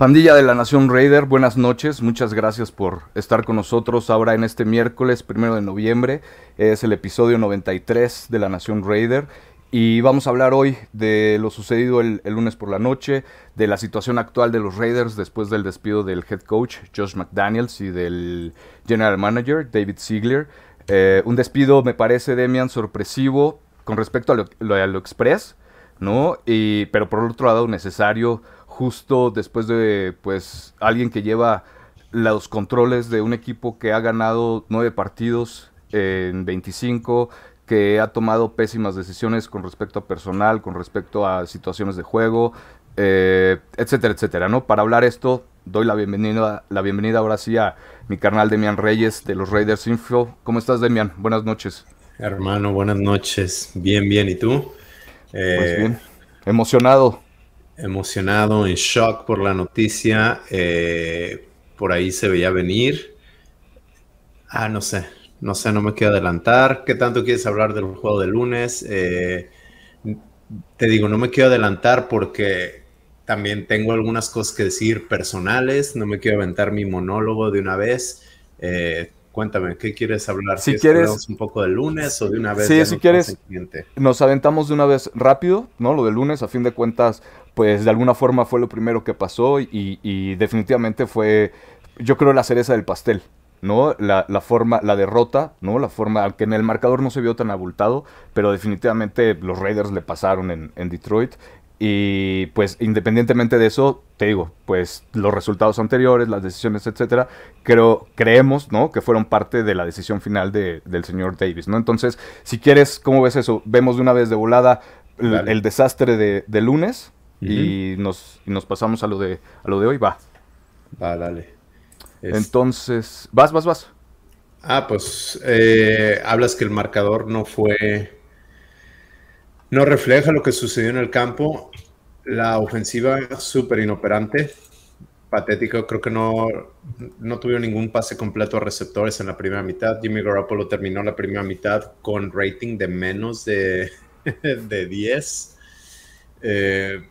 Pandilla de la Nación Raider, buenas noches, muchas gracias por estar con nosotros ahora en este miércoles primero de noviembre, es el episodio 93 de la Nación Raider y vamos a hablar hoy de lo sucedido el, lunes por la noche, de la situación actual de los Raiders después del despido del head coach Josh McDaniels y del general manager David Ziegler. Eh, un despido me parece, Demian, sorpresivo con respecto a lo, a lo express, ¿no? Pero por otro lado necesario justo después de pues alguien que lleva los controles de un equipo que ha ganado nueve partidos en 25, que ha tomado pésimas decisiones con respecto a personal, con respecto a situaciones de juego, eh, etcétera, etcétera, ¿no? Para hablar esto, doy la bienvenida, la bienvenida ahora sí a mi carnal Demian Reyes de los Raiders Info. ¿Cómo estás, Demian? Buenas noches. Hermano, buenas noches. Bien, bien. ¿Y tú? pues bien. Emocionado emocionado, en shock por la noticia. Eh, por ahí se veía venir. Ah, no sé, no sé, no me quiero adelantar. ¿Qué tanto quieres hablar del juego de lunes? Eh, te digo, no me quiero adelantar porque también tengo algunas cosas que decir personales. No me quiero aventar mi monólogo de una vez. Eh, Cuéntame, ¿qué quieres hablar? Si quieres un poco del lunes o de una vez. Sí, si quieres, nos aventamos de una vez rápido, ¿no? Lo del lunes, a fin de cuentas, pues de alguna forma fue lo primero que pasó y, definitivamente fue, yo creo, la cereza del pastel, ¿no? La, forma, la derrota, ¿no? La forma, aunque en el marcador no se vio tan abultado, pero definitivamente los Raiders le pasaron en, en Detroit y pues independientemente de eso, te digo, pues los resultados anteriores, las decisiones, etcétera, creo, creemos, ¿no? Que fueron parte de la decisión final de, del señor Davis, ¿no? Entonces, si quieres, ¿cómo ves eso? Vemos de una vez de volada el, desastre de, lunes y, nos, nos pasamos a lo de a lo de hoy, va. Va, dale. Entonces, vas, vas, vas. Ah, pues eh, hablas que el marcador no fue no refleja lo que sucedió en el campo. La ofensiva súper inoperante, patético. Creo que no, no tuvieron ningún pase completo a receptores en la primera mitad. Jimmy Garoppolo terminó la primera mitad con rating de menos de, de 10. Eh,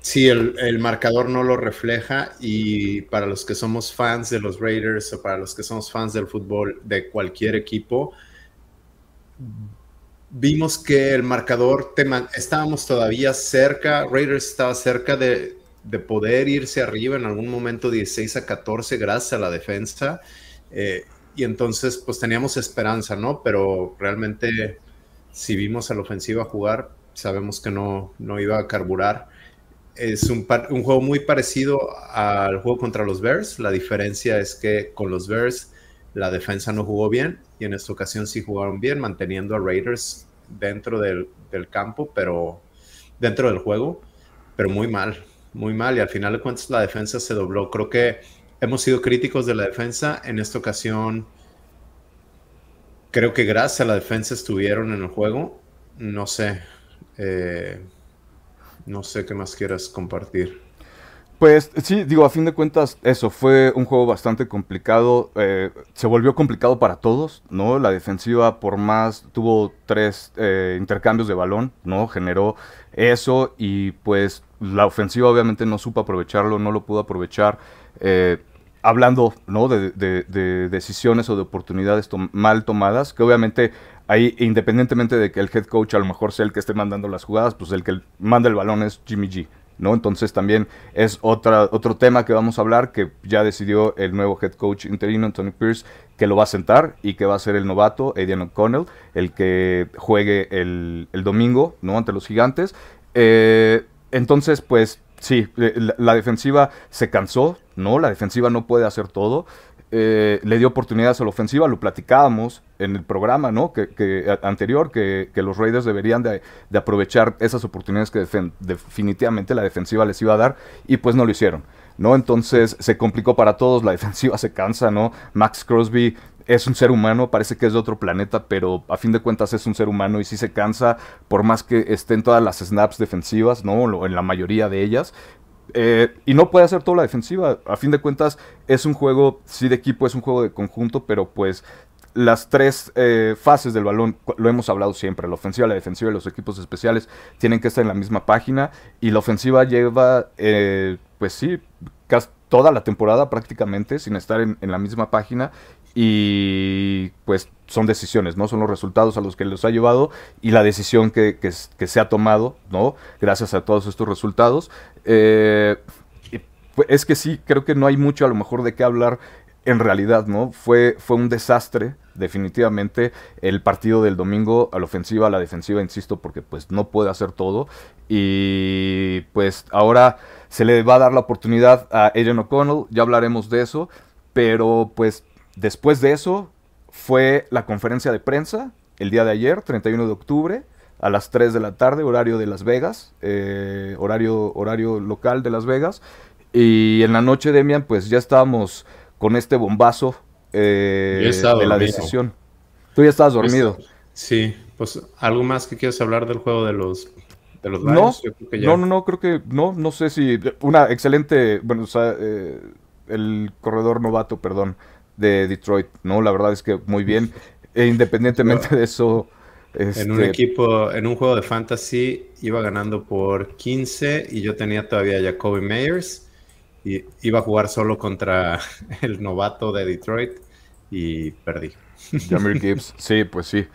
sí, el, el, marcador no lo refleja y para los que somos fans de los Raiders o para los que somos fans del fútbol de cualquier equipo, vimos que el marcador, estábamos todavía cerca, Raiders estaba cerca de, poder irse arriba en algún momento 16 a 14 gracias a la defensa. Eh, y entonces pues teníamos esperanza, ¿no? Pero realmente si vimos a la ofensiva jugar, sabemos que no, no iba a carburar. Es un, juego muy parecido al juego contra los Bears. La diferencia es que con los Bears la defensa no jugó bien y en esta ocasión sí jugaron bien, manteniendo a Raiders dentro del, campo, pero dentro del juego, pero muy mal, muy mal. Y al final de cuentas la defensa se dobló. Creo que hemos sido críticos de la defensa. En esta ocasión, creo que gracias a la defensa estuvieron en el juego. No sé. Eh, no sé qué más quieras compartir. Pues sí, digo, a fin de cuentas, eso fue un juego bastante complicado. Eh, se volvió complicado para todos, ¿no? La defensiva, por más, tuvo tres eh, intercambios de balón, ¿no? Generó eso y pues la ofensiva obviamente no supo aprovecharlo, no lo pudo aprovechar. Eh, hablando, ¿no? De, de, decisiones o de oportunidades mal tomadas, que obviamente ahí, independientemente de que el head coach a lo mejor sea el que esté mandando las jugadas, pues el que manda el balón es Jimmy G. ¿no? Entonces también es otra, otro tema que vamos a hablar, que ya decidió el nuevo head coach interino, Anthony Pierce, que lo va a sentar y que va a ser el novato, Aidan O'Connell, el que juegue el, domingo, ¿no? Ante los gigantes. Eh, entonces, pues sí, la, defensiva se cansó, ¿no? La defensiva no puede hacer todo. Eh, le dio oportunidades a la ofensiva, lo platicábamos en el programa ¿no? que, anterior, que, los Raiders deberían de, aprovechar esas oportunidades que definitivamente la defensiva les iba a dar y pues no lo hicieron. ¿no? Entonces se complicó para todos, la defensiva se cansa, ¿no? Max Crosby es un ser humano, parece que es de otro planeta, pero a fin de cuentas es un ser humano y sí se cansa, por más que esté en todas las snaps defensivas, ¿no? En la mayoría de ellas, eh, y no puede hacer toda la defensiva. A fin de cuentas, es un juego, sí, de equipo, es un juego de conjunto, pero pues las tres eh, fases del balón, lo hemos hablado siempre, la ofensiva, la defensiva y los equipos especiales tienen que estar en la misma página y la ofensiva lleva, eh, pues sí, casi toda la temporada prácticamente sin estar en, la misma página y pues son decisiones, ¿no? Son los resultados a los que los ha llevado y la decisión que, se ha tomado, ¿no? Gracias a todos estos resultados. Eh, es que sí, creo que no hay mucho a lo mejor de qué hablar en realidad, ¿no? Fue, fue un desastre, definitivamente, el partido del domingo a la ofensiva, a la defensiva, insisto, porque pues no puede hacer todo. Y pues ahora se le va a dar la oportunidad a Aiden O'Connell, ya hablaremos de eso, pero pues después de eso fue la conferencia de prensa el día de ayer, 31 de octubre, a las 3 de la tarde, horario de Las Vegas, eh, horario, horario local de Las Vegas. Y en la noche, Demian, pues ya estábamos con este bombazo eh, de la decisión. Tú ya estabas dormido. Sí, pues algo más que quieras hablar del juego de los de los no, no, no, no, creo que no, no sé si una excelente, bueno, o sea, eh, el corredor novato, perdón, de Detroit, no, la verdad es que muy bien, e independientemente de eso. En un este, equipo, en un juego de fantasy, iba ganando por 15 y yo tenía todavía a Jacoby Meyers y iba a jugar solo contra el novato de Detroit y perdí. Jamir Gibbs, sí, pues sí.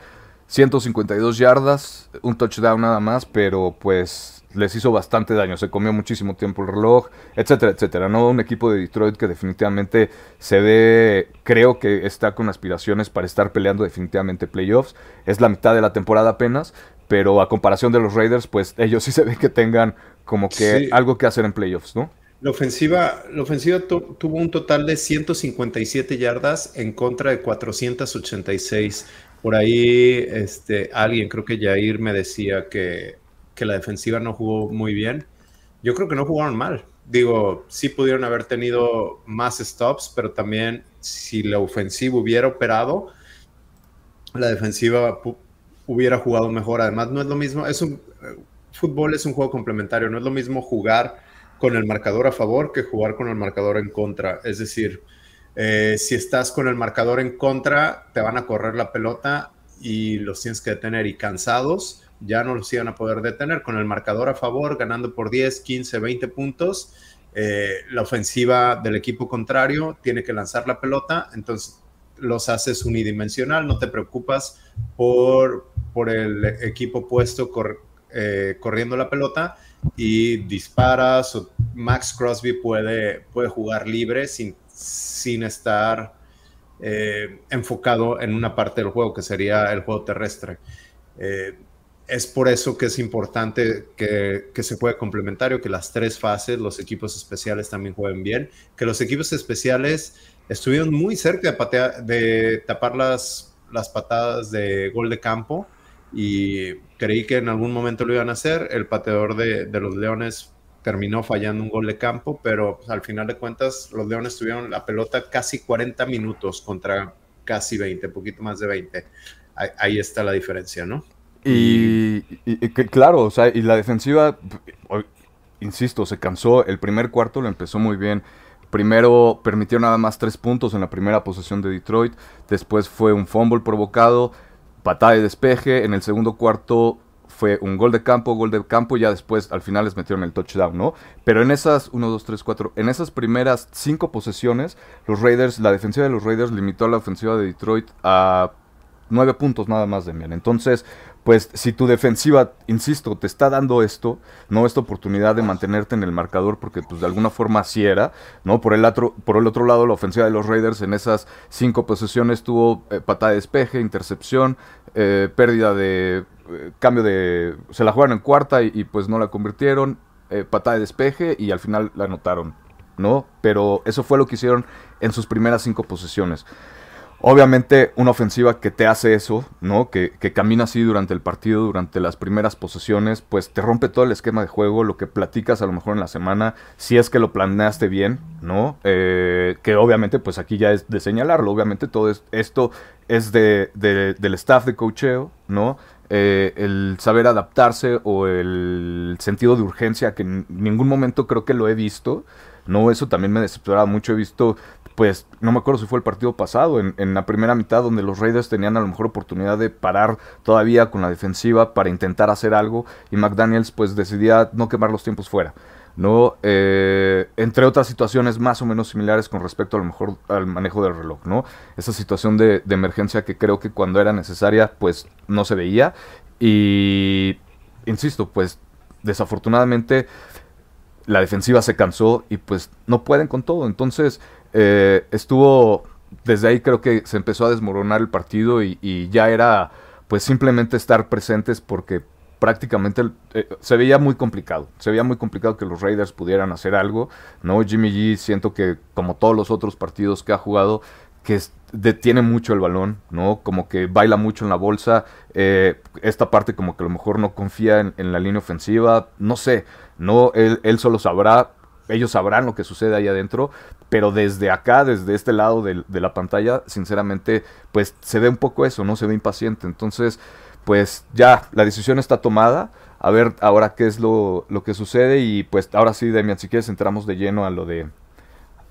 152 yardas, un touchdown nada más, pero pues les hizo bastante daño, se comió muchísimo tiempo el reloj, etcétera, etcétera. No un equipo de Detroit que definitivamente se ve, creo que está con aspiraciones para estar peleando definitivamente playoffs. Es la mitad de la temporada apenas, pero a comparación de los Raiders, pues ellos sí se ven que tengan como que algo que hacer en playoffs, ¿no? La ofensiva, la ofensiva tuvo un total de 157 yardas en contra de 486. Por ahí este, alguien, creo que Jair me decía que, que la defensiva no jugó muy bien. Yo creo que no jugaron mal. Digo, sí pudieron haber tenido más stops, pero también si la ofensiva hubiera operado, la defensiva hubiera jugado mejor. Además, no es lo mismo, es un eh, fútbol es un juego complementario, no es lo mismo jugar con el marcador a favor que jugar con el marcador en contra. Es decir, eh, si estás con el marcador en contra, te van a correr la pelota y los tienes que detener y cansados ya no los iban a poder detener. Con el marcador a favor, ganando por 10, 15, 20 puntos, eh, la ofensiva del equipo contrario tiene que lanzar la pelota, entonces los haces unidimensional, no te preocupas por, por el equipo opuesto eh, corriendo la pelota y disparas o Max Crosby puede, puede jugar libre sin, sin estar eh, enfocado en una parte del juego que sería el juego terrestre. Es por eso que es importante que, se juegue complementario, que las tres fases, los equipos especiales también jueguen bien, que los equipos especiales estuvieron muy cerca de, tapar las, las patadas de gol de campo y creí que en algún momento lo iban a hacer. El pateador de, los Leones terminó fallando un gol de campo, pero pues, al final de cuentas los Leones tuvieron la pelota casi 40 minutos contra casi 20, poquito más de 20. Ahí, está la diferencia, ¿no? Y, claro, o sea, y la defensiva, insisto, se cansó. El primer cuarto lo empezó muy bien. Primero permitió nada más tres puntos en la primera posesión de Detroit. Después fue un fumble provocado patada de despeje, en el segundo cuarto fue un gol de campo, gol de campo, y ya después al final les metieron el touchdown, ¿no? Pero en esas, 1, 2, 3, 4, en esas primeras cinco posesiones, los Raiders, la defensiva de los Raiders limitó a la ofensiva de Detroit a nueve puntos nada más, Demian. Entonces, pues si tu defensiva, insisto, te está dando esto, no esta oportunidad de mantenerte en el marcador, porque pues de alguna forma así era, ¿no? Por el otro, por el otro lado, la ofensiva de los Raiders en esas cinco posesiones tuvo eh, patada de despeje, intercepción, eh, pérdida de eh, cambio de... Se la jugaron en cuarta y, pues no la convirtieron, patada de despeje y al final la anotaron, ¿no? Pero eso fue lo que hicieron en sus primeras cinco posesiones. Obviamente una ofensiva que te hace eso, ¿no? Que, camina así durante el partido, durante las primeras posesiones, pues te rompe todo el esquema de juego, lo que platicas a lo mejor en la semana, si es que lo planeaste bien, ¿no? Eh, que obviamente pues aquí ya es de señalarlo, obviamente todo esto es de, del staff de cocheo, ¿no? Eh, el saber adaptarse o el sentido de urgencia que en ningún momento creo que lo he visto, ¿no? Eso también me decepcionaba mucho, he visto pues no me acuerdo si fue el partido pasado, en, en, la primera mitad donde los Raiders tenían a lo mejor oportunidad de parar todavía con la defensiva para intentar hacer algo y McDaniels pues decidía no quemar los tiempos fuera. ¿no? Eh, entre otras situaciones más o menos similares con respecto a lo mejor al manejo del reloj, ¿no? Esa situación de, de emergencia que creo que cuando era necesaria, pues no se veía. Y, insisto, pues desafortunadamente la defensiva se cansó y pues no pueden con todo. Entonces eh, estuvo, desde ahí creo que se empezó a desmoronar el partido y, ya era pues simplemente estar presentes porque prácticamente eh, se veía muy complicado. Se veía muy complicado que los Raiders pudieran hacer algo. ¿no? Jimmy G siento que como todos los otros partidos que ha jugado, que detiene mucho el balón, ¿no? Como que baila mucho en la bolsa. Eh, esta parte como que a lo mejor no confía en, la línea ofensiva. No sé, no, él, él, solo sabrá, ellos sabrán lo que sucede ahí adentro. Pero desde acá, desde este lado de, la pantalla, sinceramente, pues se ve un poco eso, ¿no? Se ve impaciente. Entonces, pues ya, la decisión está tomada. A ver ahora qué es lo, lo que sucede. Y pues ahora sí, Demian, si quieres entramos de lleno a lo de...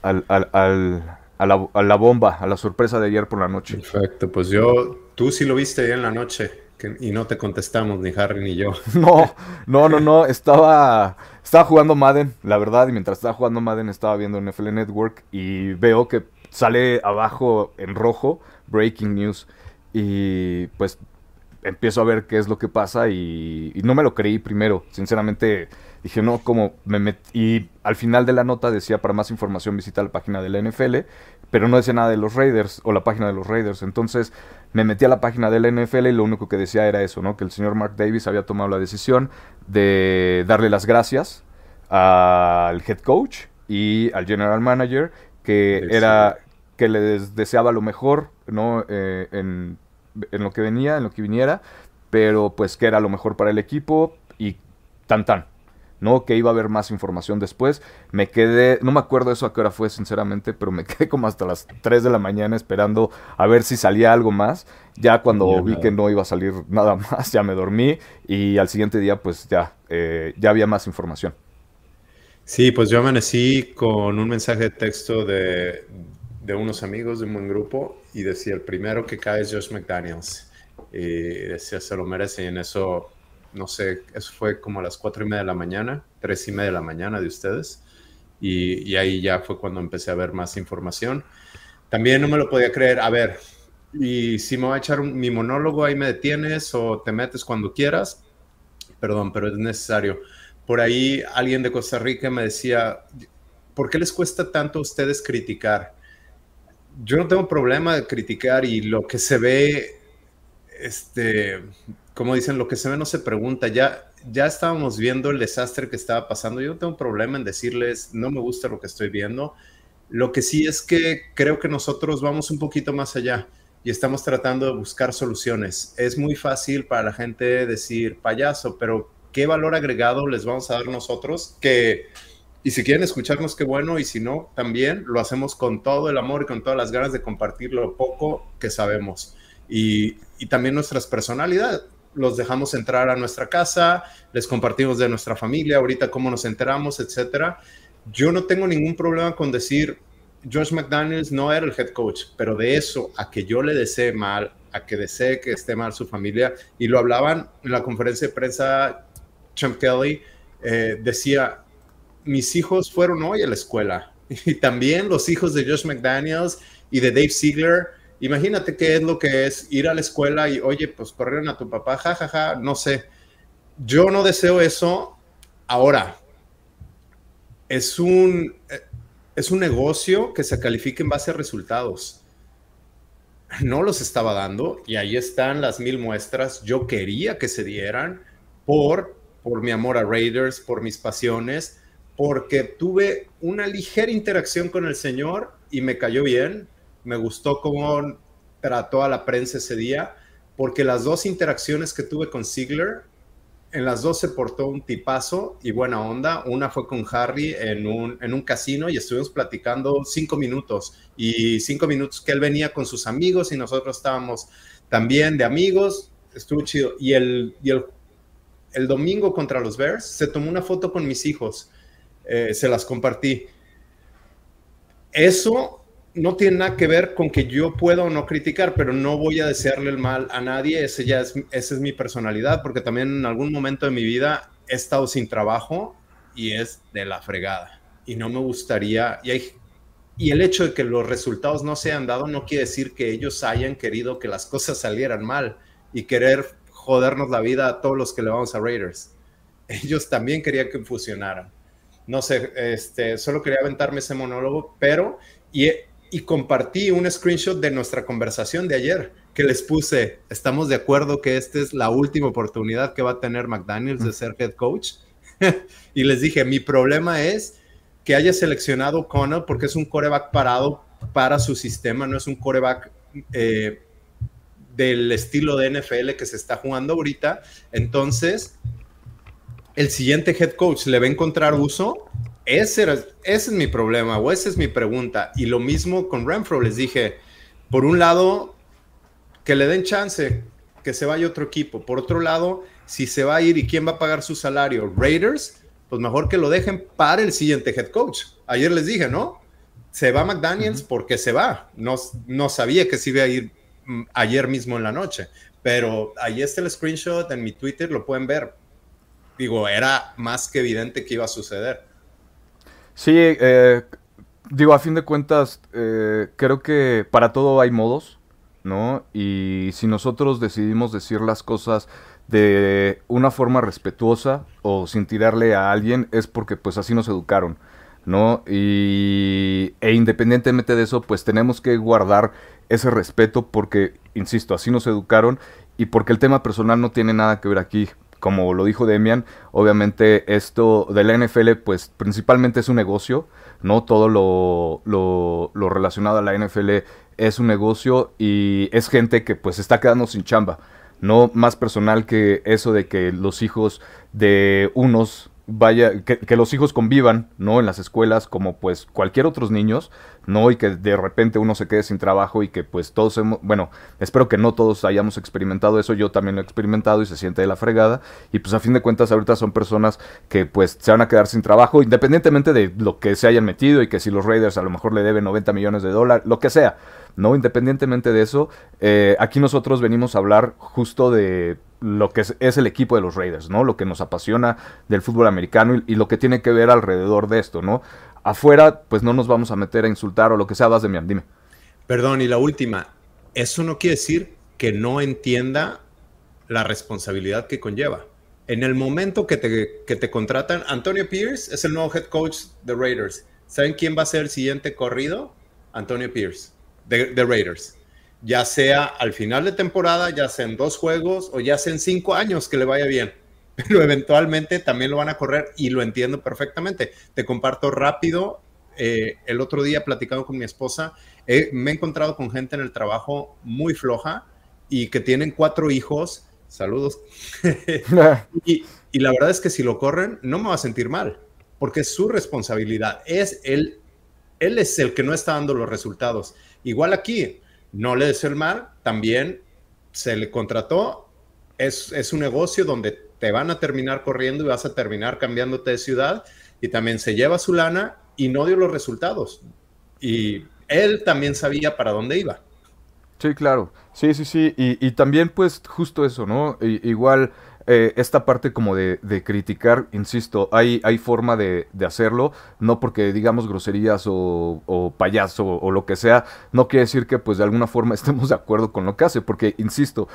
al, al a la, bomba, a la sorpresa de ayer por la noche. Perfecto, pues yo, tú sí lo viste ayer en la noche y no te contestamos, ni Harry ni yo. No, no, no, no, estaba, estaba jugando Madden, la verdad, y mientras estaba jugando Madden estaba viendo NFL Network y veo que sale abajo en rojo, Breaking News, y pues empiezo a ver qué es lo que pasa y, y no me lo creí primero, sinceramente Dije, no, como me metí. Y al final de la nota decía, para más información visita la página de la NFL, pero no decía nada de los Raiders o la página de los Raiders. Entonces me metí a la página de la NFL y lo único que decía era eso, ¿no? Que el señor Mark Davis había tomado la decisión de darle las gracias al head coach y al general manager, que era que les deseaba lo mejor, ¿no? Eh, en, en lo que venía, en lo que viniera, pero pues que era lo mejor para el equipo y tan tan. ¿No? Que iba a haber más información después. Me quedé, no me acuerdo eso a qué hora fue, sinceramente, pero me quedé como hasta las 3 de la mañana esperando a ver si salía algo más. Ya cuando vi que no iba a salir nada más, ya me dormí y al siguiente día, pues ya, eh, ya había más información. Sí, pues yo amanecí con un mensaje de texto de, de unos amigos de un buen grupo y decía, el primero que cae es Josh McDaniels. Y decía, se lo merece y en eso no sé, eso fue como a las cuatro y media de la mañana, tres y media de la mañana de ustedes. Y, ahí ya fue cuando empecé a ver más información. También no me lo podía creer. A ver, y si me voy a echar mi monólogo, ahí me detienes o te metes cuando quieras. Perdón, pero es necesario. Por ahí alguien de Costa Rica me decía, ¿por qué les cuesta tanto a ustedes criticar? Yo no tengo problema de criticar y lo que se ve, este, como dicen, lo que se ve no se pregunta. Ya, ya estábamos viendo el desastre que estaba pasando. Yo no tengo problema en decirles, no me gusta lo que estoy viendo. Lo que sí es que creo que nosotros vamos un poquito más allá y estamos tratando de buscar soluciones. Es muy fácil para la gente decir payaso, pero ¿qué valor agregado les vamos a dar nosotros? Que, y si quieren escucharnos, qué bueno, y si no, también lo hacemos con todo el amor y con todas las ganas de compartir lo poco que sabemos. Y, y también nuestras personalidades los dejamos entrar a nuestra casa, les compartimos de nuestra familia, ahorita cómo nos enteramos, etcétera. Yo no tengo ningún problema con decir, Josh McDaniels no era el head coach, pero de eso a que yo le desee mal, a que desee que esté mal su familia, y lo hablaban en la conferencia de prensa, Champ Kelly eh, decía, mis hijos fueron hoy a la escuela, y también los hijos de Josh McDaniels y de Dave Ziegler, Imagínate qué es lo que es ir a la escuela y, oye, pues corrieron a tu papá, jajaja, ja, ja, no sé. Yo no deseo eso ahora. Es un, es un negocio que se califica en base a resultados. No los estaba dando y ahí están las mil muestras. Yo quería que se dieran por, por mi amor a Raiders, por mis pasiones, porque tuve una ligera interacción con el Señor y me cayó bien me gustó cómo trató a la prensa ese día, porque las dos interacciones que tuve con Ziegler, en las dos se portó un tipazo y buena onda. Una fue con Harry en un, en un casino y estuvimos platicando cinco minutos y cinco minutos que él venía con sus amigos y nosotros estábamos también de amigos. Estuvo chido. Y el, y el, el domingo contra los Bears se tomó una foto con mis hijos. Eh, se las compartí. Eso no tiene nada que ver con que yo pueda o no criticar, pero no voy a desearle el mal a nadie. Ese ya es, esa es mi personalidad, porque también en algún momento de mi vida he estado sin trabajo y es de la fregada. Y no me gustaría, y, hay, y el hecho de que los resultados no se han dado no quiere decir que ellos hayan querido que las cosas salieran mal y querer jodernos la vida a todos los que le vamos a Raiders. Ellos también querían que fusionaran. No sé, este, solo quería aventarme ese monólogo, pero y, y compartí un screenshot de nuestra conversación de ayer que les puse, estamos de acuerdo que esta es la última oportunidad que va a tener McDaniels de ser head coach. y les dije, mi problema es que haya seleccionado Connell porque es un coreback parado para su sistema, no es un coreback eh, del estilo de NFL que se está jugando ahorita. Entonces, el siguiente head coach le va a encontrar uso. Ese, ese es mi problema o esa es mi pregunta. Y lo mismo con Renfro, les dije, por un lado, que le den chance, que se vaya otro equipo. Por otro lado, si se va a ir y quién va a pagar su salario, Raiders, pues mejor que lo dejen para el siguiente head coach. Ayer les dije, ¿no? Se va McDaniels porque se va. No, no sabía que se iba a ir mm, ayer mismo en la noche, pero ahí está el screenshot en mi Twitter, lo pueden ver. Digo, era más que evidente que iba a suceder. Sí, eh, digo, a fin de cuentas, eh, creo que para todo hay modos, ¿no? Y si nosotros decidimos decir las cosas de una forma respetuosa o sin tirarle a alguien es porque pues así nos educaron, ¿no? Y, e independientemente de eso pues tenemos que guardar ese respeto porque, insisto, así nos educaron y porque el tema personal no tiene nada que ver aquí. Como lo dijo Demian, obviamente esto de la NFL pues principalmente es un negocio, ¿no? Todo lo, lo, lo relacionado a la NFL es un negocio y es gente que pues está quedando sin chamba no más personal que eso de que los hijos de unos vaya, que, los hijos convivan, ¿no? En las escuelas como pues cualquier otros niños, ¿no? Y que de repente uno se quede sin trabajo y que pues todos hemos, bueno, espero que no todos hayamos experimentado eso, yo también lo he experimentado y se siente de la fregada y pues a fin de cuentas ahorita son personas que pues se van a quedar sin trabajo independientemente de lo que se hayan metido y que si los Raiders a lo mejor le deben 90 millones de dólares, lo que sea, Independientemente de eso, eh, aquí nosotros venimos a hablar justo de lo que es, el equipo de los Raiders, ¿no? Lo que nos apasiona del fútbol americano y, lo que tiene que ver alrededor de esto, ¿no? Afuera, pues no nos vamos a meter a insultar o lo que sea, vas de mí, dime. Perdón, y la última, eso no quiere decir que no entienda la responsabilidad que conlleva. En el momento que te contratan, Antonio Pierce es el nuevo head coach de Raiders. ¿Saben quién va a ser el siguiente corrido? Antonio Pierce, de Raiders ya sea al final de temporada, ya sea en dos juegos o ya sea en cinco años que le vaya bien. Pero eventualmente también lo van a correr y lo entiendo perfectamente. Te comparto rápido. Eh, el otro día platicando con mi esposa, me he encontrado con gente en el trabajo muy floja y que tienen cuatro hijos. Saludos. y, y la verdad es que si lo corren, no me va a sentir mal, porque es su responsabilidad. Es él, él es el que no está dando los resultados. Igual aquí, no le deseo el mal, también se le contrató, es, es un negocio donde te van a terminar corriendo y vas a terminar cambiándote de ciudad y también se lleva su lana y no dio los resultados. Y él también sabía para dónde iba. Sí, claro. Sí, sí, sí. Y, y también pues justo eso, ¿no? igual eh, esta parte como de, criticar, insisto, hay, hay forma de, hacerlo, no porque digamos groserías o, payaso o, lo que sea, no quiere decir que pues de alguna forma estemos de acuerdo con lo que hace, porque, insisto,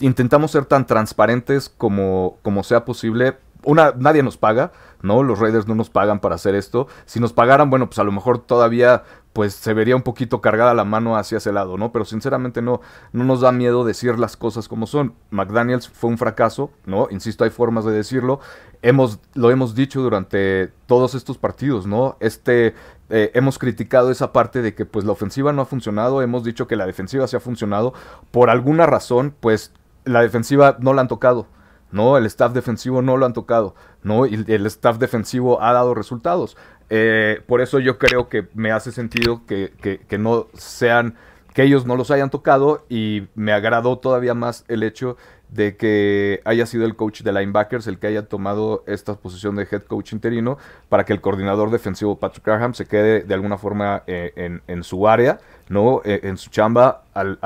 intentamos ser tan transparentes como, como sea posible. Una, nadie nos paga, ¿no? Los Raiders no nos pagan para hacer esto. Si nos pagaran, bueno, pues a lo mejor todavía pues se vería un poquito cargada la mano hacia ese lado, ¿no? Pero sinceramente no, no nos da miedo decir las cosas como son. McDaniels fue un fracaso, ¿no? Insisto, hay formas de decirlo. Hemos, lo hemos dicho durante todos estos partidos, ¿no? Este, eh, hemos criticado esa parte de que pues la ofensiva no ha funcionado, hemos dicho que la defensiva sí ha funcionado. Por alguna razón, pues la defensiva no la han tocado. ¿No? El staff defensivo no lo han tocado, ¿no? Y el staff defensivo ha dado resultados. Eh, por eso yo creo que me hace sentido que, no sean, que ellos no los hayan tocado y me agradó todavía más el hecho de que haya sido el coach de linebackers el que haya tomado esta posición de head coach interino para que el coordinador defensivo Patrick Graham se quede de alguna forma eh, en, su área, ¿no? Eh, en su chamba, al,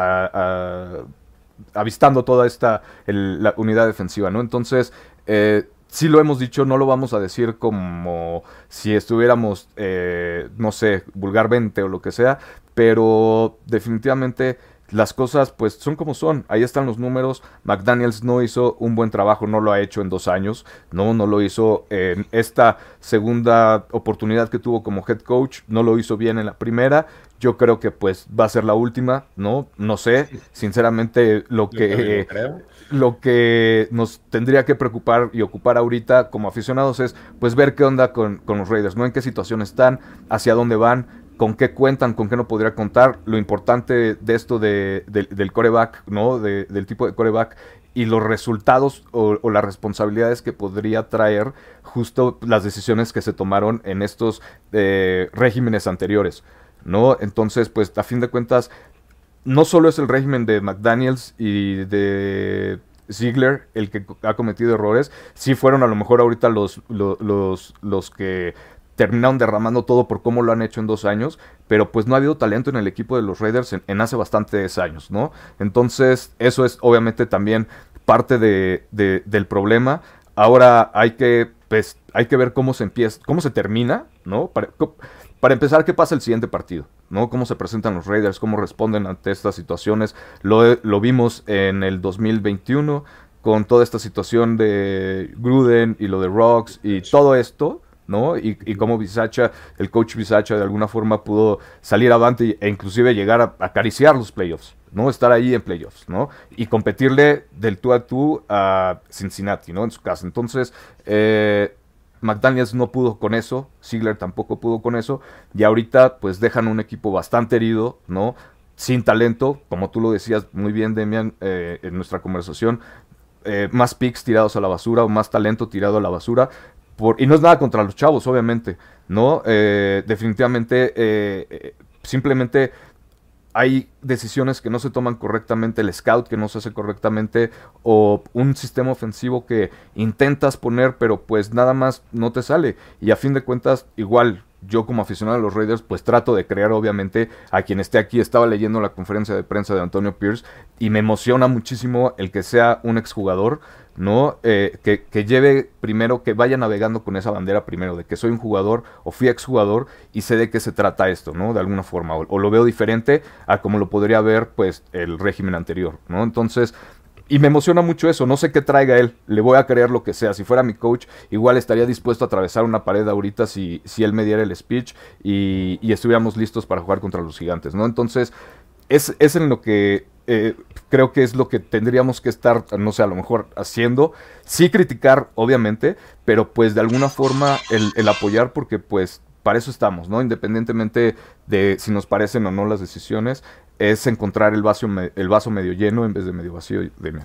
avistando toda esta la unidad defensiva, ¿no? Entonces, sí lo hemos dicho, no lo vamos a decir como si estuviéramos, eh, no sé, vulgarmente o lo que sea, pero definitivamente las cosas pues son como son, ahí están los números, McDaniels no hizo un buen trabajo, no lo ha hecho en dos años, no, no lo hizo en esta segunda oportunidad que tuvo como head coach, no lo hizo bien en la primera, yo creo que pues va a ser la última, ¿no? No sé, sinceramente lo que, lo que nos tendría que preocupar y ocupar ahorita como aficionados es pues ver qué onda con, con los Raiders, ¿no? En qué situación están, hacia dónde van, con qué cuentan, con qué no podría contar, lo importante de esto de, del coreback, ¿no? del tipo de coreback y los resultados o, las responsabilidades que podría traer justo las decisiones que se tomaron en estos eh, regímenes anteriores, ¿no? Entonces, pues a fin de cuentas, no solo es el régimen de McDaniels y de Ziegler el que ha cometido errores, sí fueron a lo mejor ahorita los, los, los que terminaron derramando todo por cómo lo han hecho en dos años, pero pues no ha habido talento en el equipo de los Raiders en, hace bastantes años, ¿no? Entonces, eso es obviamente también parte de, del problema. Ahora hay que, pues, hay que ver cómo se empieza, cómo se termina, ¿no? Para, para empezar, ¿qué pasa el siguiente partido? ¿no? Cómo se presentan los Raiders, cómo responden ante estas situaciones. Lo, lo vimos en el 2021 con toda esta situación de Gruden y lo de Rocks y todo esto ¿no? Y, y cómo Bisacha, el coach Bisacha de alguna forma pudo salir avante e inclusive llegar a, acariciar los playoffs, ¿no? Estar ahí en playoffs, ¿no? Y competirle del tú a tú a Cincinnati, ¿no? En su casa. Entonces, eh, McDaniels no pudo con eso, Ziegler tampoco pudo con eso, y ahorita pues dejan un equipo bastante herido, ¿no? Sin talento, como tú lo decías muy bien, Demian, eh, en nuestra conversación, eh, más picks tirados a la basura o más talento tirado a la basura, y no es nada contra los chavos, obviamente, ¿no? Eh, definitivamente, eh, simplemente hay decisiones que no se toman correctamente, el scout que no se hace correctamente, o un sistema ofensivo que intentas poner, pero pues nada más no te sale. Y a fin de cuentas, igual, yo como aficionado a los Raiders, pues trato de crear obviamente a quien esté aquí. Estaba leyendo la conferencia de prensa de Antonio Pierce y me emociona muchísimo el que sea un exjugador. ¿No? Eh, que, lleve primero, que vaya navegando con esa bandera primero, de que soy un jugador o fui exjugador y sé de qué se trata esto, ¿no? De alguna forma, o, lo veo diferente a como lo podría ver, pues, el régimen anterior, ¿no? Entonces, y me emociona mucho eso, no sé qué traiga él, le voy a creer lo que sea, si fuera mi coach, igual estaría dispuesto a atravesar una pared ahorita si, si él me diera el speech y, y estuviéramos listos para jugar contra los gigantes, ¿no? Entonces, es, es en lo que eh, creo que es lo que tendríamos que estar, no sé, a lo mejor haciendo. Sí criticar, obviamente, pero pues de alguna forma el, apoyar porque pues para eso estamos, ¿no? Independientemente de si nos parecen o no las decisiones, es encontrar el vaso, el vaso medio lleno en vez de medio vacío. Dime.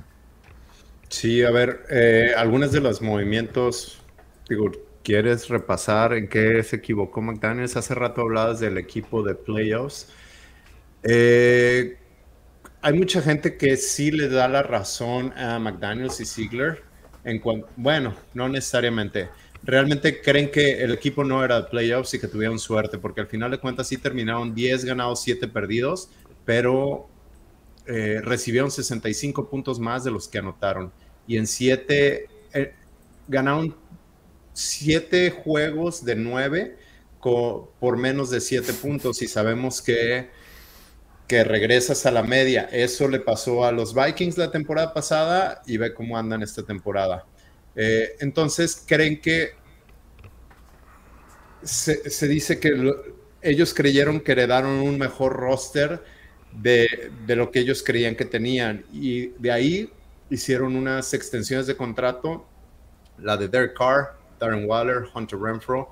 Sí, a ver, eh, algunos de los movimientos, digo, ¿quieres repasar en qué se equivocó McDaniels? Hace rato hablabas del equipo de playoffs. Eh, hay mucha gente que sí le da la razón a McDaniels y Ziegler. En bueno, no necesariamente. Realmente creen que el equipo no era de playoffs y que tuvieron suerte, porque al final de cuentas sí terminaron 10 ganados, 7 perdidos, pero eh, recibieron 65 puntos más de los que anotaron. Y en 7 eh, ganaron 7 juegos de 9 por menos de 7 puntos. Y sabemos que regresas a la media. Eso le pasó a los Vikings la temporada pasada y ve cómo andan esta temporada. Eh, entonces, creen que se, dice que ellos creyeron que heredaron un mejor roster de, de, lo que ellos creían que tenían. Y de ahí hicieron unas extensiones de contrato, la de Derek Carr, Darren Waller, Hunter Renfro,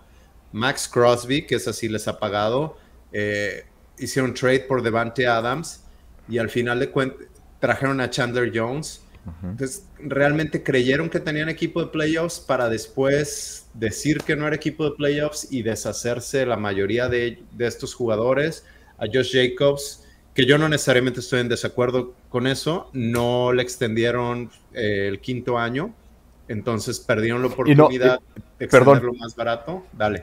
Max Crosby, que es así les ha pagado. Eh, hicieron trade por Devante Adams y al final de cuentas trajeron a Chandler Jones. Entonces, realmente creyeron que tenían equipo de playoffs para después decir que no era equipo de playoffs y deshacerse la mayoría de, estos jugadores. A Josh Jacobs, que yo no necesariamente estoy en desacuerdo con eso, no le extendieron eh, el quinto año, entonces perdieron la oportunidad de extenderlo más barato. Dale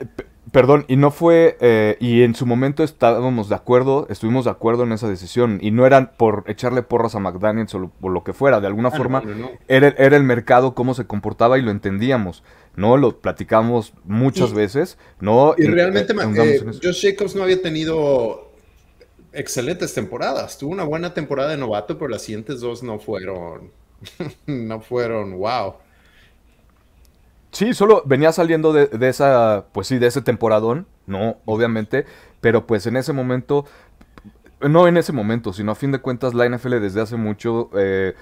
Perdón, y no fue, eh, y en su momento estábamos de acuerdo, estuvimos de acuerdo en esa decisión, y no eran por echarle porras a McDaniels o lo, que fuera, de alguna ah, forma Era, era, el mercado, cómo se comportaba y lo entendíamos, ¿no? Lo platicamos muchas veces, ¿no? Y, realmente eh, Josh Jacobs no había tenido excelentes temporadas, tuvo una buena temporada de novato, pero las siguientes dos no fueron, no fueron, wow. Sí, solo venía saliendo de, esa, pues sí, de ese temporadón, ¿no? Obviamente, pero pues en ese momento, no en ese momento, sino a fin de cuentas la NFL desde hace mucho eh,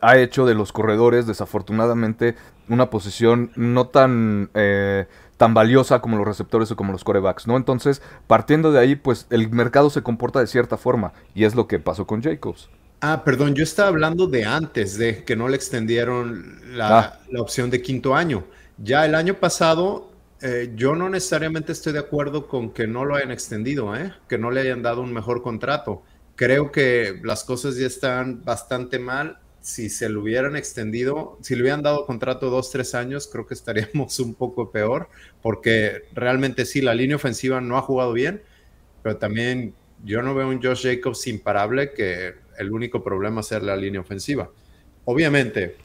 ha hecho de los corredores, desafortunadamente, una posición no tan... Eh, tan valiosa como los receptores o como los corebacks, ¿no? Entonces, partiendo de ahí, pues el mercado se comporta de cierta forma y es lo que pasó con Jacobs. Ah, perdón, yo estaba hablando de antes, de que no le extendieron la, ah. la opción de quinto año. Ya el año pasado, eh, yo no necesariamente estoy de acuerdo con que no lo hayan extendido, ¿eh? que no le hayan dado un mejor contrato. Creo que las cosas ya están bastante mal. Si se lo hubieran extendido, si le hubieran dado contrato dos, tres años, creo que estaríamos un poco peor, porque realmente sí, la línea ofensiva no ha jugado bien, pero también yo no veo un Josh Jacobs imparable, que el único problema ser la línea ofensiva. Obviamente,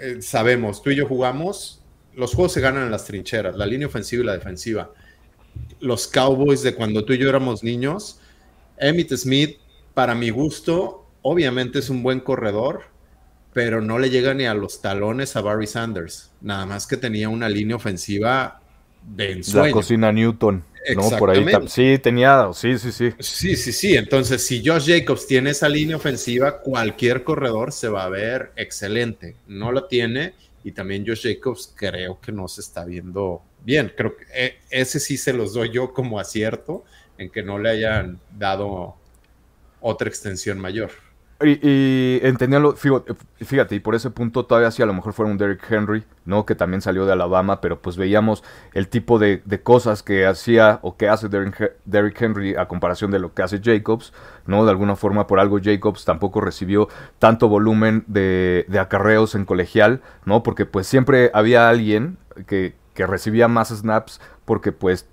eh, sabemos, tú y yo jugamos, los juegos se ganan en las trincheras, la línea ofensiva y la defensiva. Los Cowboys de cuando tú y yo éramos niños, Emmitt Smith, para mi gusto, obviamente es un buen corredor, pero no le llega ni a los talones a Barry Sanders. Nada más que tenía una línea ofensiva de ensueño. La cocina Newton. ¿no? Por ahí sí, tenía, sí, sí, sí. Sí, sí, sí. Entonces, si Josh Jacobs tiene esa línea ofensiva, cualquier corredor se va a ver excelente. No lo tiene y también Josh Jacobs creo que no se está viendo bien. Creo que eh, ese sí se los doy yo como acierto en que no le hayan dado otra extensión mayor. Y, y fíjate, y por ese punto todavía sí a lo mejor fuera un Derrick Henry, ¿no? Que también salió de Alabama, pero pues veíamos el tipo de, cosas que hacía o que hace Derrick, Henry a comparación de lo que hace Jacobs, ¿no? De alguna forma, por algo Jacobs tampoco recibió tanto volumen de, de acarreos en colegial, ¿no? Porque pues siempre había alguien que, que recibía más snaps porque pues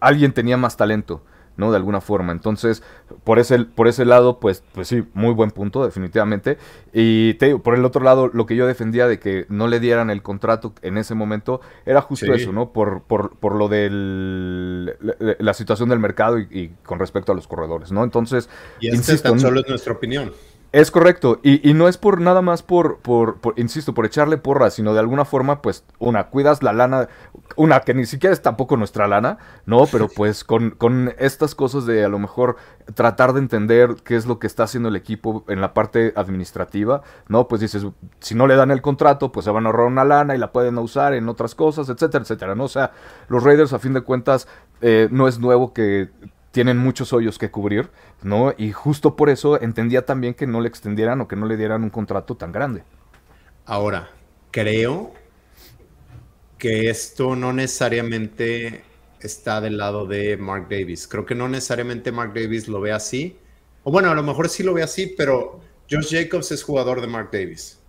alguien tenía más talento. ¿No? De alguna forma. Entonces, por ese, por ese lado, pues, pues sí, muy buen punto, definitivamente. Y te digo, por el otro lado, lo que yo defendía de que no le dieran el contrato en ese momento, era justo eso, ¿no? Por, por, por lo de la, situación del mercado y, con respecto a los corredores, ¿no? Entonces, y este tan solo es nuestra opinión. Es correcto, y, no es por nada más por, por, insisto, por echarle porra, sino de alguna forma, pues, una, cuidas la lana, una que ni siquiera es tampoco nuestra lana, ¿no? Pero pues con, con estas cosas de a lo mejor tratar de entender qué es lo que está haciendo el equipo en la parte administrativa, ¿no? Pues dices, si no le dan el contrato, pues se van a ahorrar una lana y la pueden usar en otras cosas, etcétera, etcétera, ¿no? O sea, los Raiders a fin de cuentas eh, no es nuevo que tienen muchos hoyos que cubrir, ¿no? Y justo por eso entendía también que no le extendieran o que no le dieran un contrato tan grande. Ahora, creo que esto no necesariamente está del lado de Mark Davis. Creo que no necesariamente Mark Davis lo ve así. O bueno, a lo mejor sí lo ve así, pero Josh Jacobs es jugador de Mark Davis.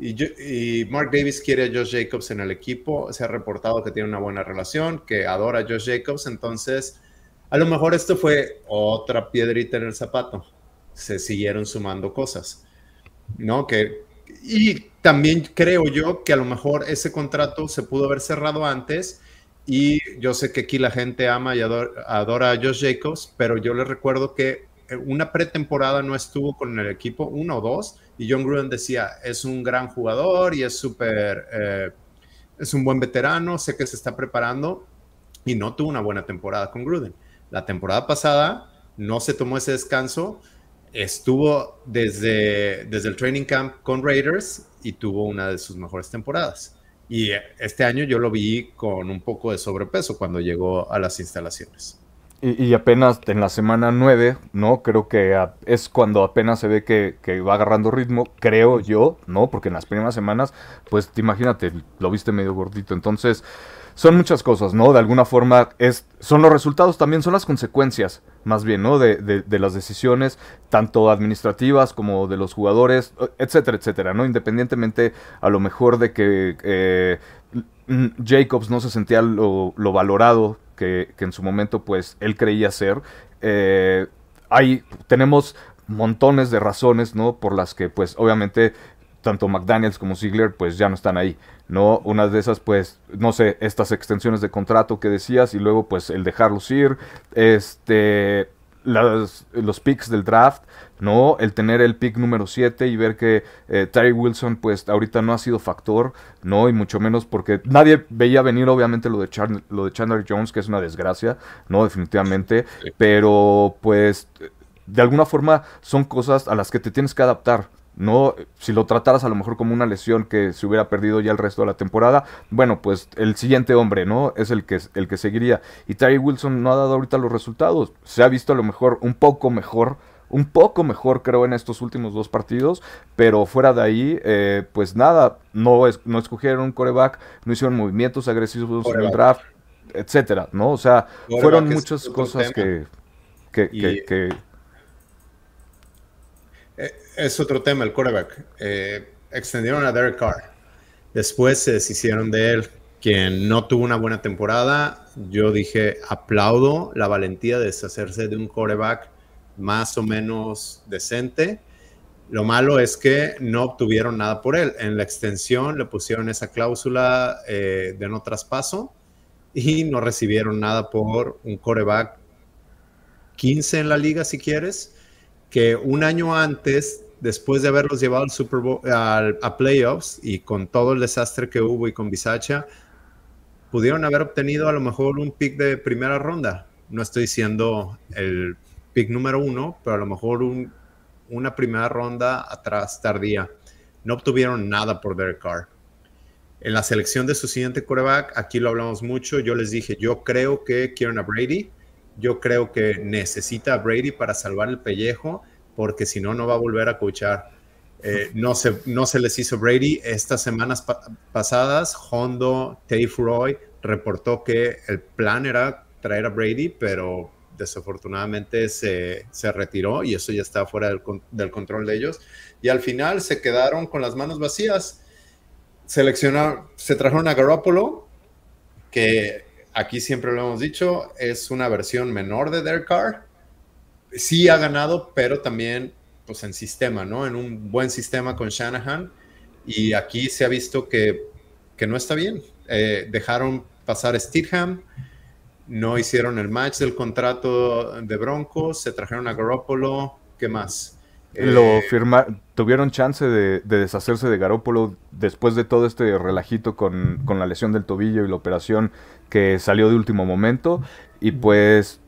Y, Mark Davis quiere a Josh Jacobs en el equipo. Se ha reportado que tiene una buena relación, que adora a Josh Jacobs. Entonces, a lo mejor esto fue otra piedrita en el zapato. Se siguieron sumando cosas, ¿no? Que, y también creo yo que a lo mejor ese contrato se pudo haber cerrado antes. Y yo sé que aquí la gente ama y adora, a Josh Jacobs, pero yo les recuerdo que una pretemporada no estuvo con el equipo, uno o dos, y John Gruden decía, es un gran jugador y es súper, eh, es un buen veterano, sé que se está preparando, y no tuvo una buena temporada con Gruden. La temporada pasada no se tomó ese descanso, estuvo desde, desde el training camp con Raiders y tuvo una de sus mejores temporadas. Y este año yo lo vi con un poco de sobrepeso cuando llegó a las instalaciones. Y, apenas en la semana 9, ¿no? Creo que es cuando apenas se ve que, que, va agarrando ritmo, creo yo, ¿no? Porque en las primeras semanas, pues imagínate, lo viste medio gordito. Entonces, son muchas cosas, ¿no? De alguna forma es, son los resultados, también son las consecuencias, más bien, ¿no? De, de, las decisiones, tanto administrativas como de los jugadores, etcétera, etcétera, ¿no? Independientemente a lo mejor de que eh, Jacobs no se sentía lo, valorado que, en su momento pues él creía ser. Eh, hay, tenemos montones de razones, ¿no? Por las que pues obviamente tanto McDaniels como Ziegler pues ya no están ahí, ¿no? Una de esas pues, no sé, estas extensiones de contrato que decías y luego pues el dejarlos ir, este, los picks del draft, ¿no? El tener el pick número 7 y ver que eh, Terry Wilson, pues ahorita no ha sido factor, ¿no? Y mucho menos porque nadie veía venir, obviamente, lo de, lo de Chandler Jones, que es una desgracia, ¿no? Definitivamente. Pero, pues, de alguna forma son cosas a las que te tienes que adaptar. No, si lo trataras a lo mejor como una lesión que se hubiera perdido ya el resto de la temporada, bueno, pues el siguiente hombre, ¿no? Es el que, el que seguiría. Y Terry Wilson no ha dado ahorita los resultados. Se ha visto a lo mejor un poco mejor un poco mejor creo en estos últimos dos partidos, pero fuera de ahí, eh, pues nada, no, es, no escogieron un coreback, no hicieron movimientos agresivos en el draft, etcétera, ¿no? O sea, fueron muchas cosas que, que, eh, Es otro tema el coreback. Eh, extendieron a Derek Carr. Después se deshicieron de él, quien no tuvo una buena temporada. Yo dije, aplaudo la valentía de deshacerse de un coreback más o menos decente. Lo malo es que no obtuvieron nada por él. En la extensión le pusieron esa cláusula eh, de no traspaso y no recibieron nada por un coreback 15 en la liga, si quieres, que un año antes, después de haberlos llevado al Super Bowl, a playoffs y con todo el desastre que hubo y con Bisacha, pudieron haber obtenido a lo mejor un pick de primera ronda. No estoy diciendo el pick número uno, pero a lo mejor una primera ronda atrás tardía. No obtuvieron nada por Derek Carr. En la selección de su siguiente quarterback, aquí lo hablamos mucho, yo les dije, yo creo que quieren a Brady, yo creo que necesita a Brady para salvar el pellejo, porque si no, no va a volver a coachar. Eh, no, se, no se les hizo Brady. Estas semanas pasadas, Hondo, Tave Roy reportó que el plan era traer a Brady, pero desafortunadamente se, retiró y eso ya está fuera del, control de ellos. Y al final se quedaron con las manos vacías. Seleccionaron, se trajeron a Garoppolo, que aquí siempre lo hemos dicho, es una versión menor de Derek Carr. Sí ha ganado, pero también pues en sistema, ¿no? En un buen sistema con Shanahan. Y aquí se ha visto que, no está bien. Eh, dejaron pasar a Steedham, no hicieron el match del contrato de Broncos, se trajeron a Garoppolo, ¿qué más? Lo eh, firmaron, tuvieron chance de, deshacerse de Garoppolo después de todo este relajito con, la lesión del tobillo y la operación que salió de último momento y pues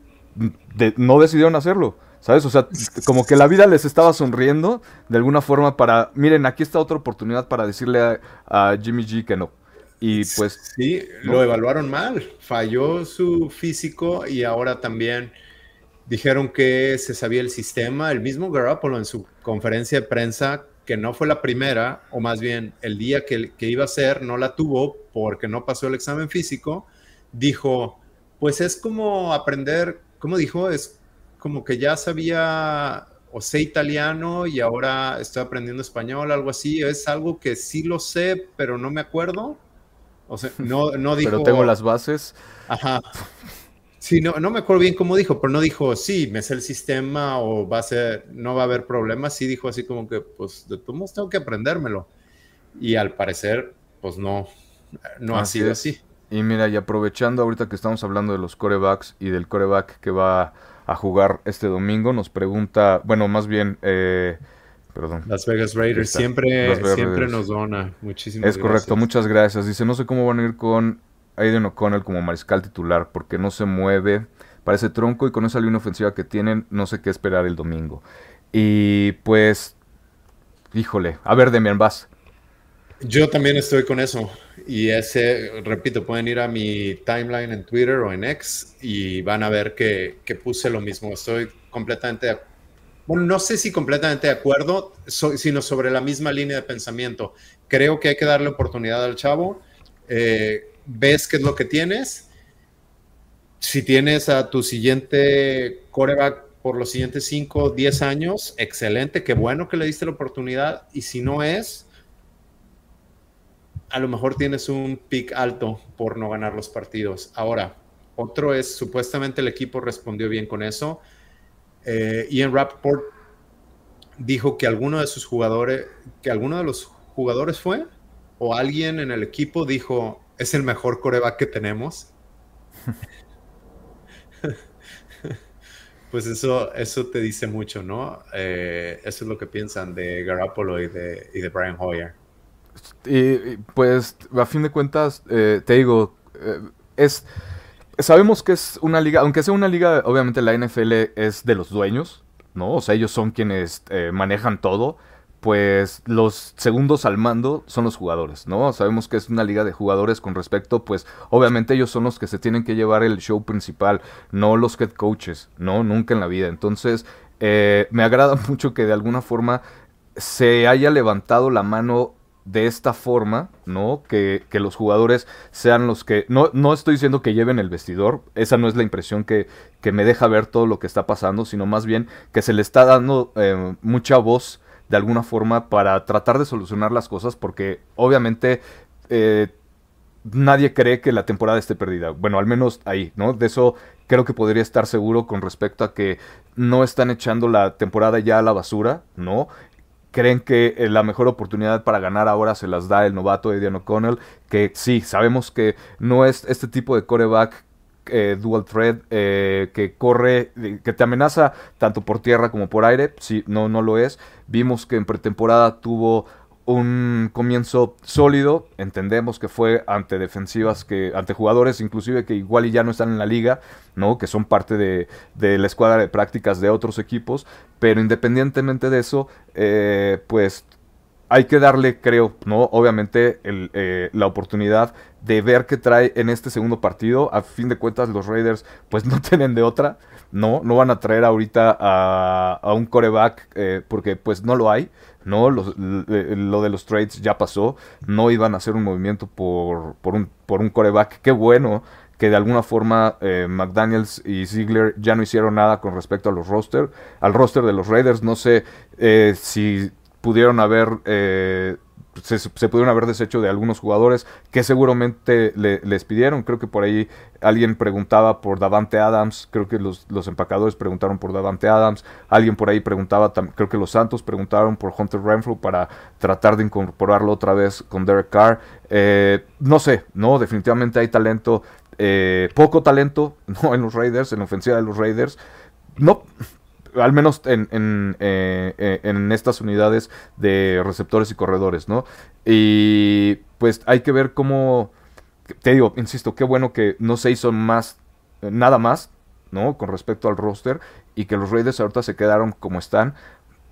no decidieron hacerlo. ¿Sabes? O sea, como que la vida les estaba sonriendo de alguna forma para, miren, aquí está otra oportunidad para decirle a Jimmy G que no. Y pues... Sí, lo evaluaron mal, falló su físico y ahora también dijeron que se sabía el sistema. El mismo Garoppolo en su conferencia de prensa, que no fue la primera, o más bien el día que, que iba a ser, no la tuvo porque no pasó el examen físico, dijo, pues es como aprender, ¿cómo dijo? Es como que ya sabía o sé italiano y ahora estoy aprendiendo español, algo así. Es algo que sí lo sé, pero no me acuerdo. O sea, no, no dijo. Pero tengo las bases. Ajá. Sí, no, no me acuerdo bien cómo dijo, pero no dijo, sí, me sé el sistema o va a ser, no va a haber problemas. Sí dijo así como que, pues, de todos modos tengo que aprendérmelo. Y al parecer, pues no, no ha sido así. Y mira, y aprovechando ahorita que estamos hablando de los corebacks y del coreback que va a jugar este domingo, nos pregunta, bueno, más bien, eh, Perdón. Las Vegas Raiders siempre, siempre nos dona. Muchísimas Es correcto, muchas gracias. Dice, no sé cómo van a ir con Aiden O'Connell como mariscal titular, porque no se mueve, parece tronco y con esa línea ofensiva que tienen, no sé qué esperar el domingo. Y pues, híjole, a ver, Demian, vas. Yo también estoy con eso. Y ese, repito, pueden ir a mi timeline en Twitter o en X y van a ver que, que puse lo mismo. Estoy completamente bueno, no sé si completamente de acuerdo, sino sobre la misma línea de pensamiento. Creo que hay que darle oportunidad al chavo. Eh, ves qué es lo que tienes. Si tienes a tu siguiente coreback por los siguientes 5, 10 años, excelente, qué bueno que le diste la oportunidad. Y si no es, a lo mejor tienes un pick alto por no ganar los partidos. Ahora, Otro es, supuestamente el equipo respondió bien con eso. Eh, Ian Rappaport dijo que alguno de sus jugadores, que alguno de los jugadores fue, o alguien en el equipo dijo, es el mejor coreback que tenemos. pues eso, eso te dice mucho, ¿no? Eh, eso es lo que piensan de Garoppolo y de Brian Hoyer. Y, pues, a fin de cuentas, eh, te digo, eh, es... Sabemos que es una liga, aunque sea una liga, obviamente la NFL es de los dueños, ¿no? O sea, ellos son quienes manejan todo pues los segundos al mando son los jugadores, ¿no? Sabemos que es una liga de jugadores con respecto, pues obviamente ellos son los que se tienen que llevar el show principal, no los head coaches, ¿no? Nunca en la vida. Entonces, eh, me agrada mucho que de alguna forma se haya levantado la mano de esta forma, ¿no? Que, que, los jugadores sean los que... No, no estoy diciendo que lleven el vestidor, esa no es la impresión que, que me deja ver todo lo que está pasando, sino más bien que se le está dando eh, mucha voz de alguna forma para tratar de solucionar las cosas porque obviamente eh, nadie cree que la temporada esté perdida. Bueno, al menos ahí, ¿no? De eso creo que podría estar seguro con respecto a que no están echando la temporada ya a la basura, ¿no? Creen que eh, la mejor oportunidad para ganar ahora se las da el novato Edian O'Connell, que sí, sabemos que no es este tipo de coreback eh, dual thread eh, que corre, que te amenaza tanto por tierra como por aire. Si no, no lo es. Vimos que en pretemporada tuvo un comienzo sólido. Entendemos que fue ante defensivas, que ante jugadores inclusive que igual y ya no están en la liga, ¿no? Que son parte de, la escuadra de prácticas de otros equipos. Pero independientemente de eso, eh, pues hay que darle, creo, ¿no? Obviamente eh, la oportunidad de ver qué trae en este segundo partido. A fin de cuentas, los Raiders pues no tienen de otra, ¿no? No van a traer ahorita a, un coreback eh, porque pues no lo hay, ¿no? Eh, lo de los trades ya pasó. No iban a hacer un movimiento por, por, un, por un coreback. Qué bueno que de alguna forma McDaniels y Ziegler ya no hicieron nada con respecto a los roster, al roster de los Raiders. No sé si pudieron haber... Eh, se, pudieron haber deshecho de algunos jugadores que seguramente les pidieron. Creo que por ahí alguien preguntaba por Davante Adams. Creo que los, empacadores preguntaron por Davante Adams. Alguien por ahí preguntaba, creo que los Santos preguntaron por Hunter Renfrew para tratar de incorporarlo otra vez con Derek Carr. Eh, no sé, no, definitivamente hay talento. Eh, poco talento ¿no? en los Raiders, en la ofensiva de los Raiders. No, al menos en, en, eh, eh, en, estas unidades de receptores y corredores, ¿no? Y pues hay que ver cómo, te digo, insisto, qué bueno que no se hizo más, nada más, ¿no? Con respecto al roster y que los Raiders ahorita se quedaron como están.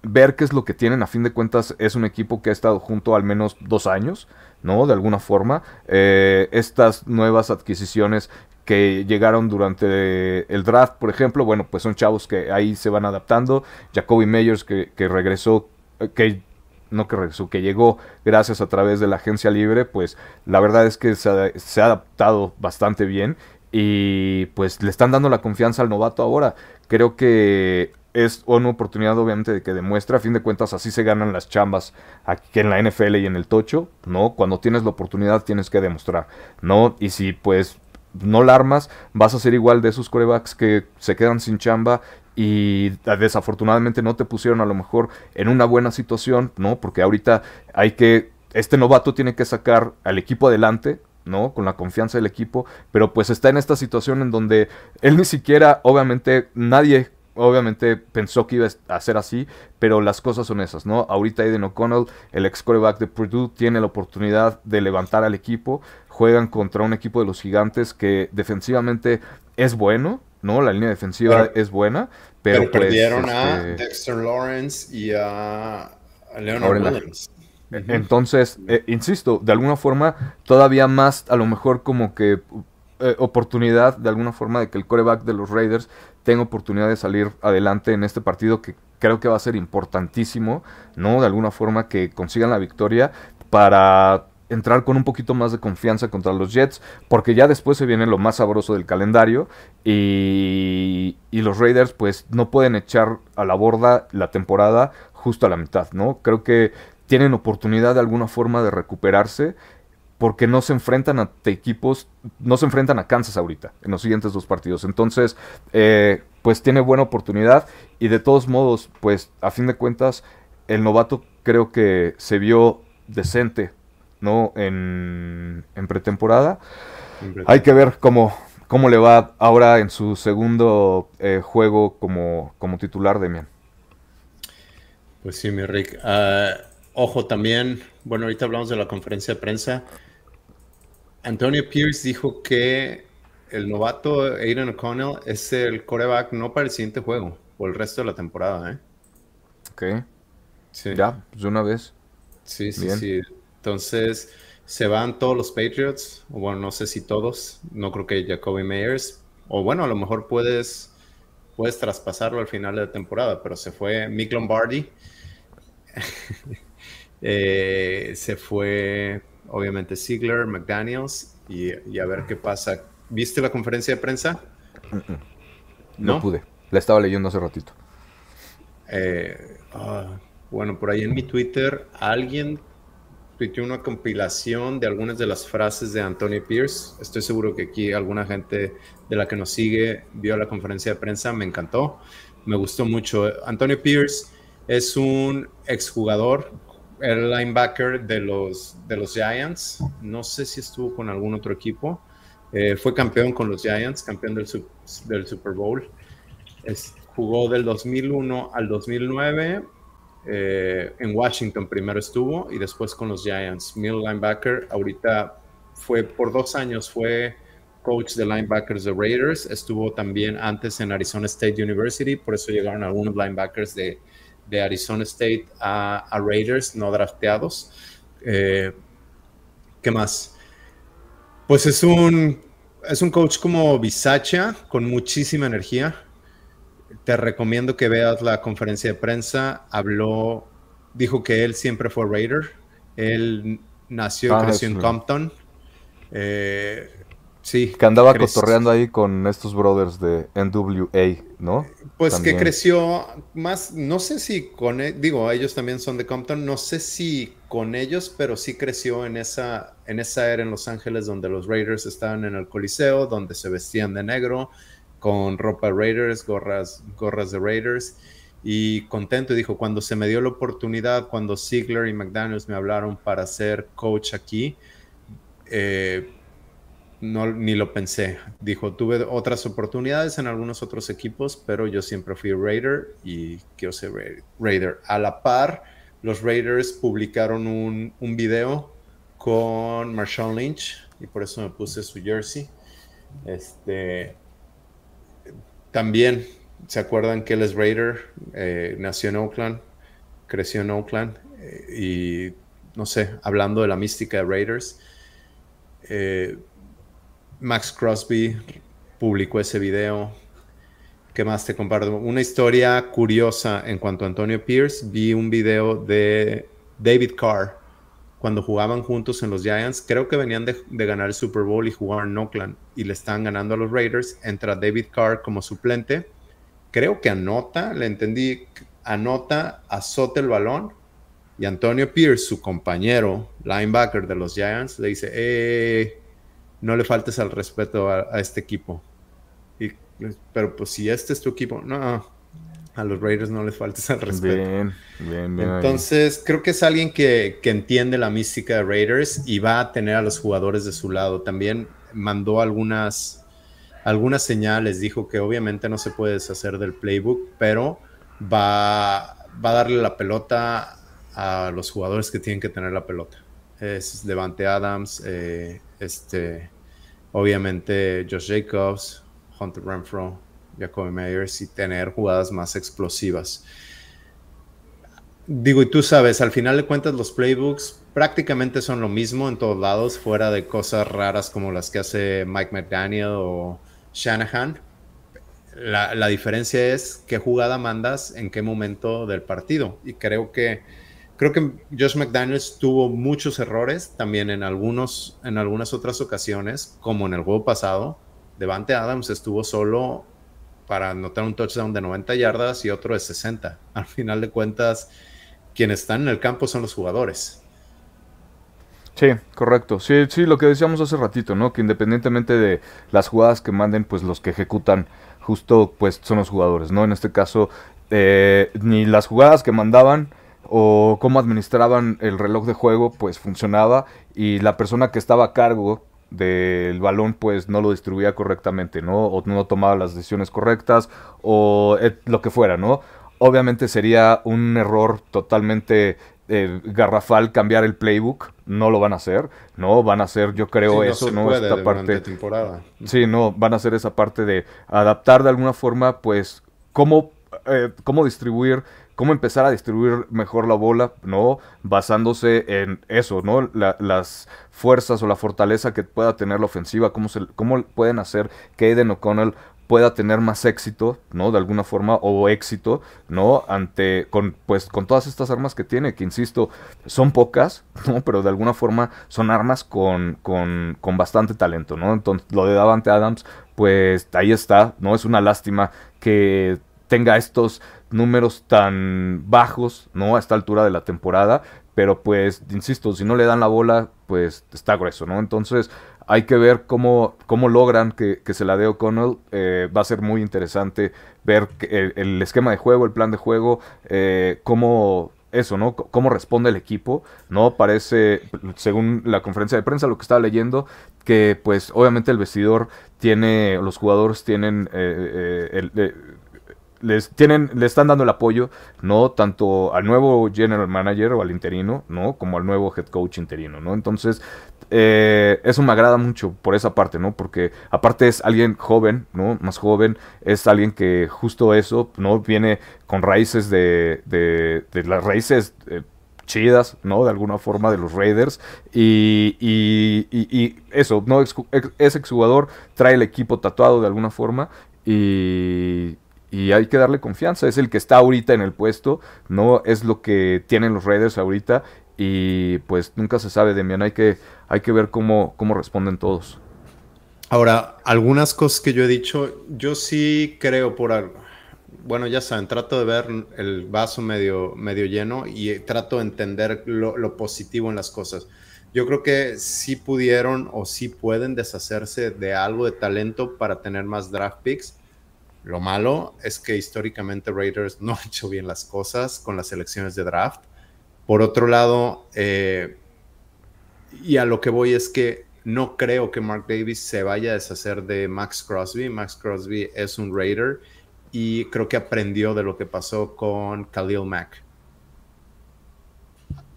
Ver qué es lo que tienen, a fin de cuentas es un equipo que ha estado junto al menos dos años, ¿no? De alguna forma. Eh, estas nuevas adquisiciones que llegaron durante el draft, por ejemplo, bueno, pues son chavos que ahí se van adaptando. Jacoby Meyers que, regresó, eh, que no que regresó, que llegó gracias a través de la agencia libre, pues la verdad es que se ha, adaptado bastante bien y pues le están dando la confianza al novato ahora. Creo que es una oportunidad obviamente de que demuestre, a fin de cuentas así se ganan las chambas aquí en la NFL y en el tocho, ¿no? Cuando tienes la oportunidad tienes que demostrar, ¿no? Y si pues no la armas, vas a ser igual de esos corebacks que se quedan sin chamba y desafortunadamente no te pusieron a lo mejor en una buena situación, ¿no? Porque ahorita hay que, este novato tiene que sacar al equipo adelante, ¿no? Con la confianza del equipo, pero pues está en esta situación en donde él ni siquiera, obviamente, nadie obviamente pensó que iba a ser así, pero las cosas son esas, ¿no? Ahorita Aiden O'Connell, el ex coreback de Purdue, tiene la oportunidad de levantar al equipo, juegan contra un equipo de los gigantes que defensivamente es bueno, ¿no? La línea defensiva es buena, pero, pues, perdieron a este, Dexter Lawrence y a Leonard Williams. Entonces, eh, insisto, de alguna forma, todavía más, a lo mejor como que eh, oportunidad, de alguna forma, de que el coreback de los Raiders tenga oportunidad de salir adelante en este partido que creo que va a ser importantísimo, ¿no? De alguna forma que consigan la victoria para entrar con un poquito más de confianza contra los Jets, porque ya después se viene lo más sabroso del calendario y, y, los Raiders pues no pueden echar a la borda la temporada justo a la mitad, ¿no? Creo que tienen oportunidad de alguna forma de recuperarse porque no se enfrentan a equipos, no se enfrentan a Kansas ahorita, en los siguientes dos partidos. Entonces, eh, pues tiene buena oportunidad y de todos modos, pues a fin de cuentas, el novato creo que se vio decente, ¿no? En, pretemporada. Hay que ver cómo, cómo le va ahora en su segundo eh, juego como, como titular, Demian. Pues sí, mi Rick. Ah, ojo también, bueno, ahorita hablamos de la conferencia de prensa. Antonio Pierce dijo que el novato Aiden O'Connell es el coreback no para el siguiente juego, o el resto de la temporada, ¿eh? Ok. Sí. Ya, pues de una vez. Sí, sí, sí. Entonces, se van todos los Patriots, o bueno, no sé si todos, no creo que Jacoby Meyers, o bueno, a lo mejor puedes, puedes traspasarlo al final de la temporada, pero se fue Mick Lombardi, eh, se fue obviamente Ziegler, McDaniels, y, a ver qué pasa. ¿Viste la conferencia de prensa? No, pude, la estaba leyendo hace ratito. Eh, ah, bueno, por ahí en mi Twitter alguien tuiteó una compilación de algunas de las frases de Antonio Pierce. Estoy seguro que aquí alguna gente de la que nos sigue vio la conferencia de prensa. Me encantó, me gustó mucho. Antonio Pierce es un exjugador, el linebacker de los, de los Giants. No sé si estuvo con algún otro equipo. Eh, fue campeón con los Giants, campeón del, del Super Bowl. jugó del 2001 al 2009 eh, en Washington primero estuvo y después con los Giants. Middle linebacker, ahorita fue por dos años, fue coach de linebackers de Raiders. Estuvo también antes en Arizona State University, por eso llegaron algunos linebackers de, de Arizona State a, Raiders, no drafteados. Eh, ¿Qué más? Pues es un, es un coach como Bisacha, con muchísima energía te recomiendo que veas la conferencia de prensa. Habló, dijo que él siempre fue Raider. Él nació y ah, creció en Compton. Eh, sí. Que andaba cotorreando ahí con estos brothers de NWA, ¿no? Pues que creció más, no sé si con, e, digo, ellos también son de Compton, no sé si con ellos, pero sí creció en esa, en esa era en Los Ángeles donde los Raiders estaban en el Coliseo, donde se vestían de negro con ropa Raiders, gorras, gorras de Raiders y contento. Dijo, cuando se me dio la oportunidad, cuando Ziegler y McDaniels me hablaron para ser coach aquí, eh, no, ni lo pensé. Dijo, tuve otras oportunidades en algunos otros equipos, pero yo siempre fui Raider y quiero ser Raider. A la par, los Raiders publicaron un, un video con Marshawn Lynch y por eso me puse su jersey. Este, también, ¿se acuerdan que él es Raider? Eh, nació en Oakland, creció en Oakland eh, y, no sé, hablando de la mística de Raiders, eh, Max Crosby publicó ese video. ¿Qué más te comparto? Una historia curiosa en cuanto a Antonio Pierce. Vi un video de David Carr cuando jugaban juntos en los Giants, creo que venían de, ganar el Super Bowl y jugaban en Oakland y le estaban ganando a los Raiders. Entra David Carr como suplente. Creo que anota, le entendí, anota, azota el balón y Antonio Pierce, su compañero linebacker de los Giants, le dice, eh, no le faltes al respeto a, a este equipo. Y, pero pues si este es tu equipo, no, a los Raiders no les faltes al respeto. Bien, bien, bien. Entonces, creo que es alguien que, entiende la mística de Raiders y va a tener a los jugadores de su lado. También mandó algunas, algunas señales, dijo que obviamente no se puede deshacer del playbook, pero va, va a darle la pelota a los jugadores que tienen que tener la pelota. Es Devante Adams, eh, este, obviamente Josh Jacobs, Hunter Renfro, Jacoby Meyers y tener jugadas más explosivas. Digo, y tú sabes, al final de cuentas los playbooks prácticamente son lo mismo en todos lados, fuera de cosas raras como las que hace Mike McDaniel o Shanahan. La, la, diferencia es qué jugada mandas en qué momento del partido. Y creo que, creo que Josh McDaniels tuvo muchos errores también en, algunos, en algunas otras ocasiones, como en el juego pasado. Devante Adams estuvo solo para anotar un touchdown de 90 yardas y otro de 60. Al final de cuentas, quienes están en el campo son los jugadores. Sí, correcto. Sí, sí, lo que decíamos hace ratito, ¿no? Que independientemente de las jugadas que manden, pues los que ejecutan justo pues son los jugadores, ¿no? En este caso, eh, ni las jugadas que mandaban o cómo administraban el reloj de juego, pues funcionaba y la persona que estaba a cargo del balón pues no lo distribuía correctamente, ¿no? O no tomaba las decisiones correctas o lo que fuera, ¿no? Obviamente sería un error totalmente eh, garrafal cambiar el playbook, no lo van a hacer, no van a hacer, yo creo eso, no, esta parte temporada. Sí, no van a hacer esa parte de adaptar de alguna forma, pues cómo eh, cómo distribuir cómo empezar a distribuir mejor la bola, ¿no? Basándose en eso, ¿no? las fuerzas o la fortaleza que pueda tener la ofensiva, cómo, cómo pueden hacer que Aiden O'Connell pueda tener más éxito, ¿no? De alguna forma, o éxito, ¿no? Ante, con, pues, con todas estas armas que tiene, que insisto, son pocas, ¿no? Pero de alguna forma son armas con, con, con bastante talento, ¿no? Entonces, lo de Davante Adams, pues, ahí está, ¿no? Es una lástima que tenga estos números tan bajos, ¿no? A esta altura de la temporada, pero pues, insisto, si no le dan la bola, pues está grueso, ¿no? Entonces, hay que ver cómo, cómo logran que, se la dé O'Connell. Eh, va a ser muy interesante ver el, esquema de juego, el plan de juego, eh, cómo eso, ¿no? cómo responde el equipo, ¿no? Parece, según la conferencia de prensa, lo que estaba leyendo, que pues obviamente el vestidor tiene, los jugadores tienen eh, el, les tienen, le están dando el apoyo, ¿no? Tanto al nuevo general manager o al interino, ¿no? Como al nuevo head coach interino, ¿no? Entonces, eh, eso me agrada mucho por esa parte, ¿no? Porque aparte es alguien joven, ¿no? Más joven, es alguien que justo eso, ¿no? Viene con raíces de, de, las raíces eh, chidas, ¿no? De alguna forma de los Raiders. Y, y, y, eso, ¿no? Es exjugador, trae el equipo tatuado de alguna forma. Y, y hay que darle confianza. Es el que está ahorita en el puesto, no es lo que tienen los Raiders ahorita y pues nunca se sabe, Demian. Hay que, hay que ver cómo, cómo responden todos. Ahora, algunas cosas que yo he dicho, yo sí creo por algo. Bueno, ya saben, trato de ver el vaso medio, medio lleno y trato de entender lo, lo positivo en las cosas. Yo creo que sí pudieron o sí pueden deshacerse de algo de talento para tener más draft picks lo malo es que históricamente Raiders no ha hecho bien las cosas con las elecciones de draft. Por otro lado, eh, y a lo que voy es que no creo que Mark Davis se vaya a deshacer de Max Crosby. Max Crosby es un Raider y creo que aprendió de lo que pasó con Khalil Mack.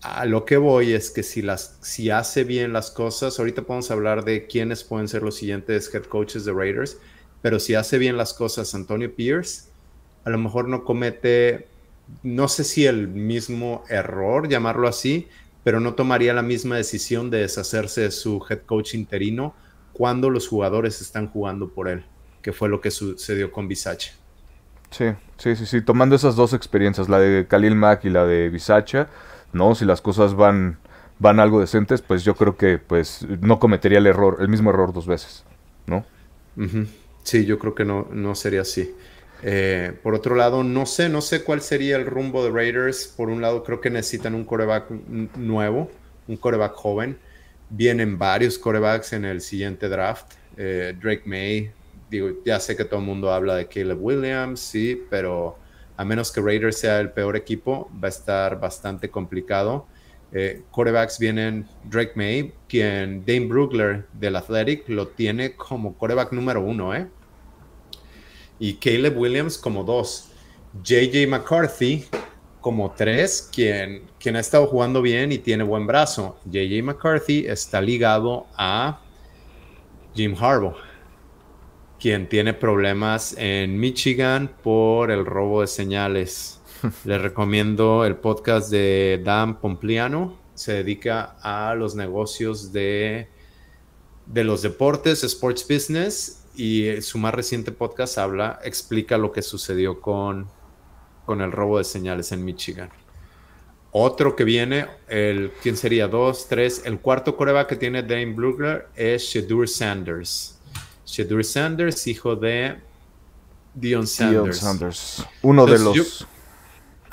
A lo que voy es que si, las, si hace bien las cosas, ahorita podemos hablar de quiénes pueden ser los siguientes head coaches de Raiders pero si hace bien las cosas Antonio Pierce, a lo mejor no comete, no sé si el mismo error, llamarlo así, pero no tomaría la misma decisión de deshacerse de su head coach interino cuando los jugadores están jugando por él, que fue lo que sucedió con Bisacha. Sí, sí, sí, sí, tomando esas dos experiencias, la de Khalil Mack y la de Bisacha, ¿no? Si las cosas van, van algo decentes, pues yo creo que pues no cometería el error, el mismo error dos veces, ¿no? Sí, yo creo que no, no sería así. Eh, por otro lado, no sé, no sé cuál sería el rumbo de Raiders. Por un lado, creo que necesitan un coreback nuevo, un coreback joven. Vienen varios corebacks en el siguiente draft. Eh, Drake May, digo, ya sé que todo el mundo habla de Caleb Williams, sí, pero a menos que Raiders sea el peor equipo, va a estar bastante complicado. Eh, corebacks vienen Drake May, quien Dane Brugler del Athletic lo tiene como coreback número uno, ¿eh? Y Caleb Williams como dos. JJ McCarthy como tres, quien, quien ha estado jugando bien y tiene buen brazo. JJ McCarthy está ligado a Jim Harbaugh, quien tiene problemas en Michigan por el robo de señales. Les recomiendo el podcast de Dan Pompliano. Se dedica a los negocios de, de los deportes, sports business, y su más reciente podcast habla, explica lo que sucedió con, con el robo de señales en Michigan. Otro que viene, el, ¿quién sería? Dos, tres. El cuarto coreback que tiene Dane Brugler es Shadur Sanders. Shadur Sanders, hijo de Dion Sanders. Sanders. Uno de los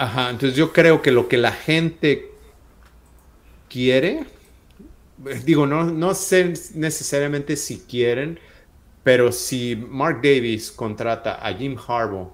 Ajá, entonces yo creo que lo que la gente quiere, digo, no, no sé necesariamente si quieren, pero si Mark Davis contrata a Jim Harbaugh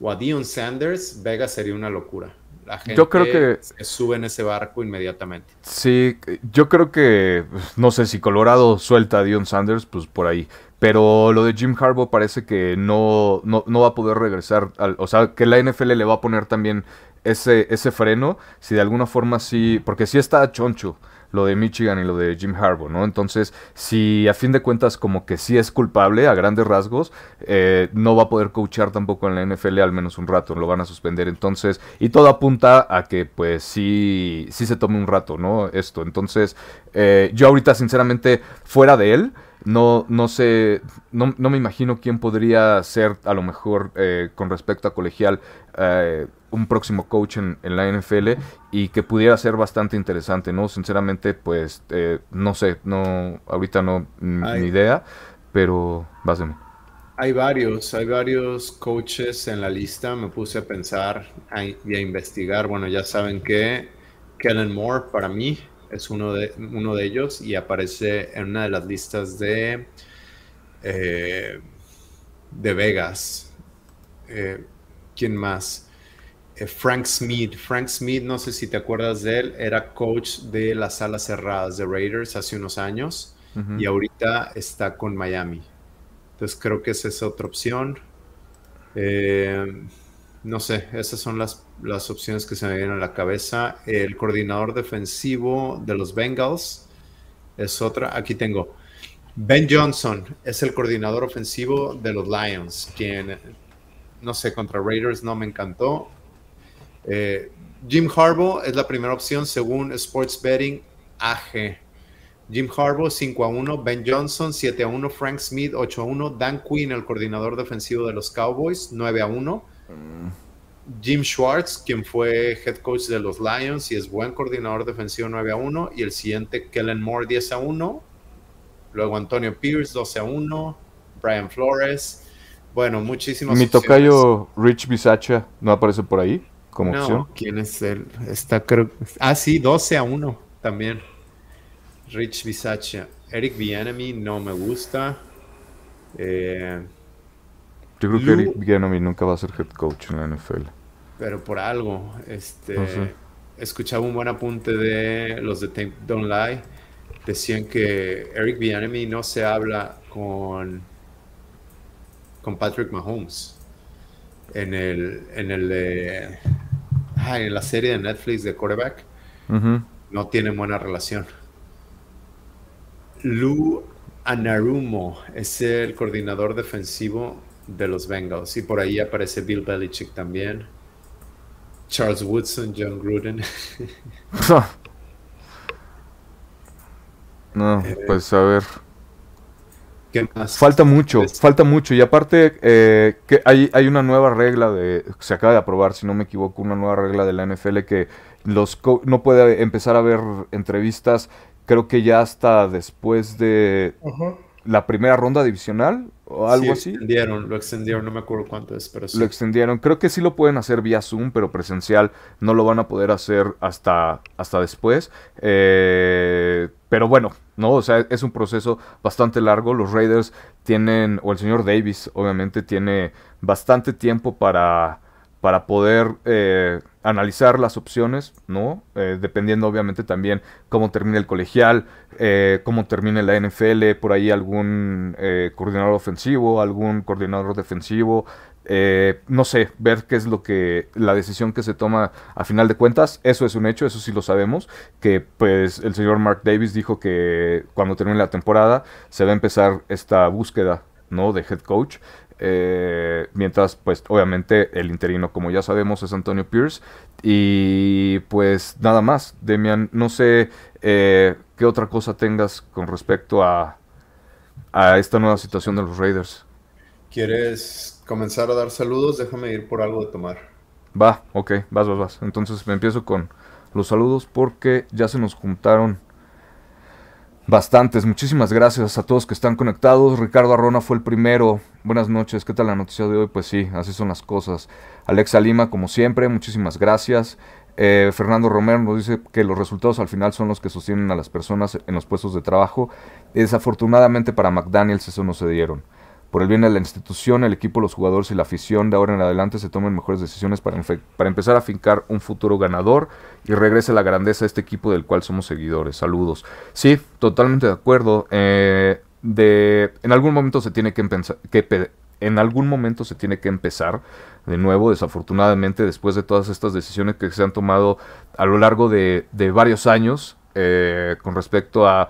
o a Dion Sanders, Vega sería una locura. La gente yo creo que sube en ese barco inmediatamente. Sí, yo creo que no sé si Colorado suelta a Dion Sanders, pues por ahí. Pero lo de Jim Harbaugh parece que no, no, no va a poder regresar. Al, o sea, que la NFL le va a poner también ese, ese freno. Si de alguna forma sí. Porque sí está choncho lo de Michigan y lo de Jim Harbaugh, ¿no? Entonces, si a fin de cuentas como que sí es culpable a grandes rasgos, eh, no va a poder coachar tampoco en la NFL al menos un rato, lo van a suspender. Entonces, y todo apunta a que pues sí, sí se tome un rato, ¿no? Esto. Entonces, eh, yo ahorita sinceramente, fuera de él, no, no sé, no, no, me imagino quién podría ser a lo mejor eh, con respecto a colegial eh, un próximo coach en, la NFL y que pudiera ser bastante interesante, ¿no? Sinceramente, pues, eh, no sé, no, ahorita no, ni idea, pero báseme. Hay varios, hay varios coaches en la lista, me puse a pensar y a investigar, bueno, ya saben que Kellen Moore para mí es uno de, uno de ellos y aparece en una de las listas de, eh, de Vegas. Eh, ¿Quién más? Eh, Frank Smith. Frank Smith, no sé si te acuerdas de él, era coach de las salas cerradas de Raiders hace unos años y ahorita está con Miami. Entonces creo que esa es otra opción. No sé, esas son las las opciones que se me vienen a la cabeza. El coordinador defensivo de los Bengals es otra. Aquí tengo. Ben Johnson es el coordinador ofensivo de los Lions, quien, no sé, contra Raiders no me encantó. Eh, Jim Harbaugh es la primera opción según Sports Betting AG. Jim Harbaugh 5 a 1, Ben Johnson 7 a 1, Frank Smith 8 a 1, Dan Quinn, el coordinador defensivo de los Cowboys 9 a 1. Jim Schwartz, quien fue head coach de los Lions y es buen coordinador defensivo 9 a 1. Y el siguiente, Kellen Moore 10 a 1. Luego Antonio Pierce 12 a 1. Brian Flores. Bueno, muchísimos. Mi tocayo Rich Bisacha no aparece por ahí como no, opción. ¿Quién es él? Está creo. Ah, sí, 12 a 1 también. Rich Bisacha. Eric Bienemy no me gusta. Eh, Yo creo que Eric Bienemy nunca va a ser head coach en la NFL pero por algo. Este, Escuchaba un buen apunte de los de Don't Lie. Decían que Eric Bianemi no se habla con, con Patrick Mahomes en el en el en la serie de Netflix de quarterback. No tienen buena relación. Lou Anarumo es el coordinador defensivo de los Bengals y por ahí aparece Bill Belichick también. Charles Woodson, John Gruden. no, eh, pues a ver. ¿Qué más? Falta mucho, falta mucho. Y aparte, eh, que hay, hay una nueva regla de. Se acaba de aprobar, si no me equivoco, una nueva regla de la NFL que los no puede empezar a ver entrevistas. Creo que ya hasta después de la primera ronda divisional o algo así. lo extendieron, no me acuerdo cuánto es, pero sí. Lo extendieron. Creo que sí lo pueden hacer vía Zoom, pero presencial no lo van a poder hacer hasta, hasta después. Eh, pero bueno, ¿no? O sea, es un proceso bastante largo. Los Raiders tienen, o el señor Davis, obviamente, tiene bastante tiempo para, para poder eh, analizar las opciones, ¿no? Eh, dependiendo obviamente también cómo termine el colegial, eh, cómo termine la NFL, por ahí algún eh, coordinador ofensivo, algún coordinador defensivo, no sé, ver qué es lo que, la decisión que se toma a final de cuentas, eso es un hecho, eso sí lo sabemos, que pues el señor Mark Davis dijo que cuando termine la temporada se va a empezar esta búsqueda, ¿no? De head coach. Eh, mientras, pues, obviamente, el interino, como ya sabemos, es Antonio Pierce. Y pues nada más, Demian, no sé eh, qué otra cosa tengas con respecto a, a esta nueva situación de los Raiders. ¿Quieres comenzar a dar saludos? Déjame ir por algo de tomar. Va, ok, vas, vas, vas. Entonces me empiezo con los saludos porque ya se nos juntaron Bastantes, muchísimas gracias a todos que están conectados. Ricardo Arrona fue el primero. Buenas noches, ¿qué tal la noticia de hoy? Pues sí, así son las cosas. Alexa Lima, como siempre, muchísimas gracias. Eh, Fernando Romero nos dice que los resultados al final son los que sostienen a las personas en los puestos de trabajo. Desafortunadamente para McDaniels eso no se dieron. Por el bien de la institución, el equipo, los jugadores y la afición, de ahora en adelante se tomen mejores decisiones para, empezar a fincar un futuro ganador y regrese la grandeza a este equipo del cual somos seguidores. Saludos. Sí, totalmente de acuerdo. Eh, de, en algún momento se tiene que, que en algún momento se tiene que empezar de nuevo, desafortunadamente, después de todas estas decisiones que se han tomado a lo largo de, varios años eh, con respecto a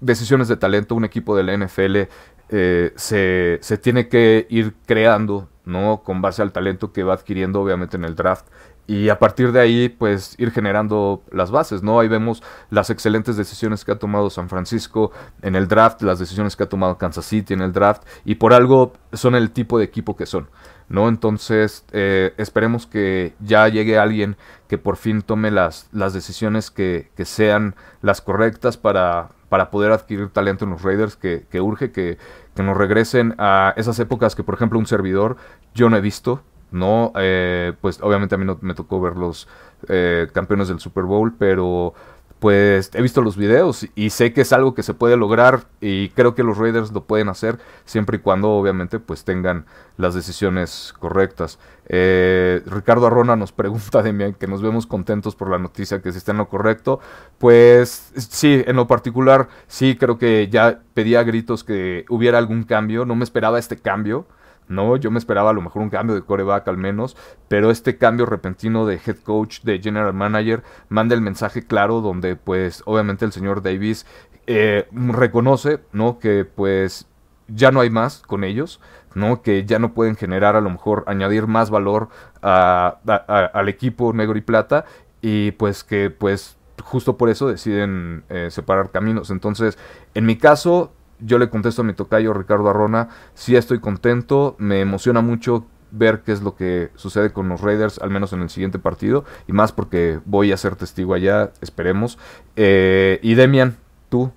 decisiones de talento, un equipo de la NFL eh, se, se, tiene que ir creando, ¿no? Con base al talento que va adquiriendo, obviamente, en el draft. Y a partir de ahí, pues ir generando las bases, ¿no? Ahí vemos las excelentes decisiones que ha tomado San Francisco en el draft, las decisiones que ha tomado Kansas City en el draft, y por algo son el tipo de equipo que son, ¿no? Entonces, eh, esperemos que ya llegue alguien que por fin tome las, las decisiones que, que sean las correctas para, para poder adquirir talento en los Raiders que, urge que, que, nos regresen a esas épocas que, por ejemplo, un servidor yo no he visto. No, eh, pues obviamente a mí no me tocó ver los eh, campeones del Super Bowl, pero pues he visto los videos y sé que es algo que se puede lograr y creo que los Raiders lo pueden hacer siempre y cuando obviamente pues tengan las decisiones correctas. Eh, Ricardo Arrona nos pregunta, Demian, que nos vemos contentos por la noticia que se está en lo correcto. Pues sí, en lo particular sí creo que ya pedía gritos que hubiera algún cambio, no me esperaba este cambio. ¿no? Yo me esperaba a lo mejor un cambio de coreback al menos, pero este cambio repentino de head coach, de general manager, manda el mensaje claro donde pues obviamente el señor Davis eh, reconoce, ¿no? Que pues ya no hay más con ellos, ¿no? Que ya no pueden generar a lo mejor añadir más valor al equipo negro y plata y pues que pues justo por eso deciden eh, separar caminos. Entonces, en mi caso, yo le contesto a mi tocayo Ricardo Arrona, sí estoy contento, me emociona mucho ver qué es lo que sucede con los Raiders, al menos en el siguiente partido, y más porque voy a ser testigo allá, esperemos. Eh, y Demian, tú,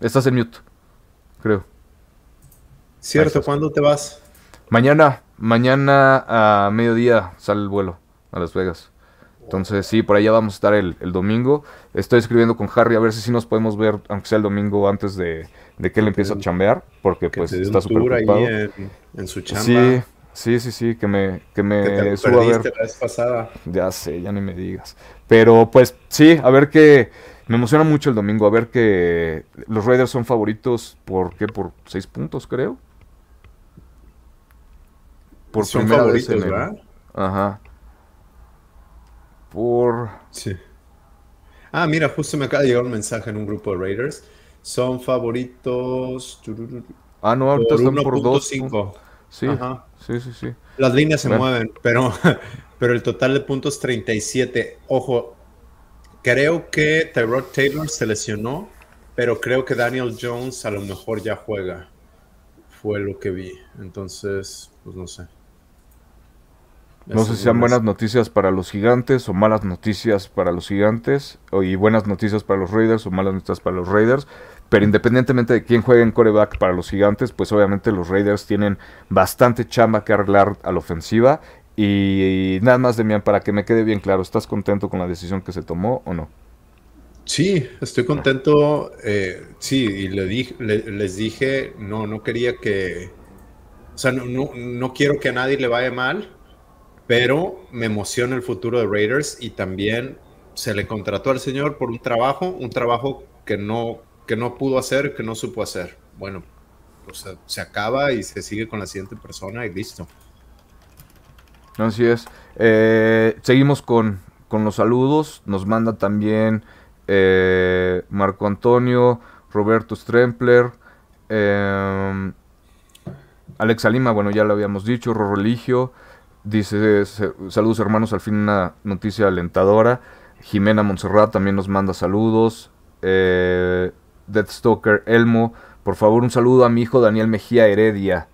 estás en mute, creo. Cierto, ¿cuándo te vas? Mañana, mañana a mediodía sale el vuelo a Las Vegas. Entonces, sí, por allá vamos a estar el, el domingo. Estoy escribiendo con Harry a ver si sí nos podemos ver, aunque sea el domingo, antes de, de que él empiece a chambear, porque pues está súper ocupado. Ahí en, su chamba. Sí, sí, sí, sí, que me, que me suba a ver. La vez pasada. Ya sé, ya ni me digas. Pero pues sí, a ver que me emociona mucho el domingo, a ver que los Raiders son favoritos, ¿por qué? Por seis puntos, creo. Por son favoritos, ¿verdad? Ajá. Por... Sí. Ah, mira, justo me acaba de llegar un mensaje en un grupo de Raiders son favoritos. Ah, no, ahorita están por 2. Sí, sí, sí, sí. Las líneas se mueven, pero, pero el total de puntos 37. Ojo, creo que Tyrod Taylor se lesionó, pero creo que Daniel Jones a lo mejor ya juega. Fue lo que vi. Entonces, pues no sé. No sé si sean buenas noticias para los gigantes o malas noticias para los gigantes, o, y buenas noticias para los Raiders o malas noticias para los Raiders. Pero independientemente de quién juegue en coreback para los gigantes, pues obviamente los Raiders tienen bastante chamba que arreglar a la ofensiva. Y, nada más, Demian, para que me quede bien claro, ¿estás contento con la decisión que se tomó o no? Sí, estoy contento. Eh, sí, y le les dije, no, no quería que. O sea, no, no, no quiero que a nadie le vaya mal, pero me emociona el futuro de Raiders y también se le contrató al señor por un trabajo, un trabajo que no que no pudo hacer, que no supo hacer. Bueno, pues se acaba y se sigue con la siguiente persona y listo. Así es. Eh, seguimos con, los saludos. Nos manda también eh, Marco Antonio, Roberto Strempler, eh, Alexa Lima, bueno, ya lo habíamos dicho, Religio. Dice, saludos hermanos, al fin una noticia alentadora. Jimena Montserrat también nos manda saludos. Eh, Deathstalker Elmo. Por favor, un saludo a mi hijo Daniel Mejía Heredia,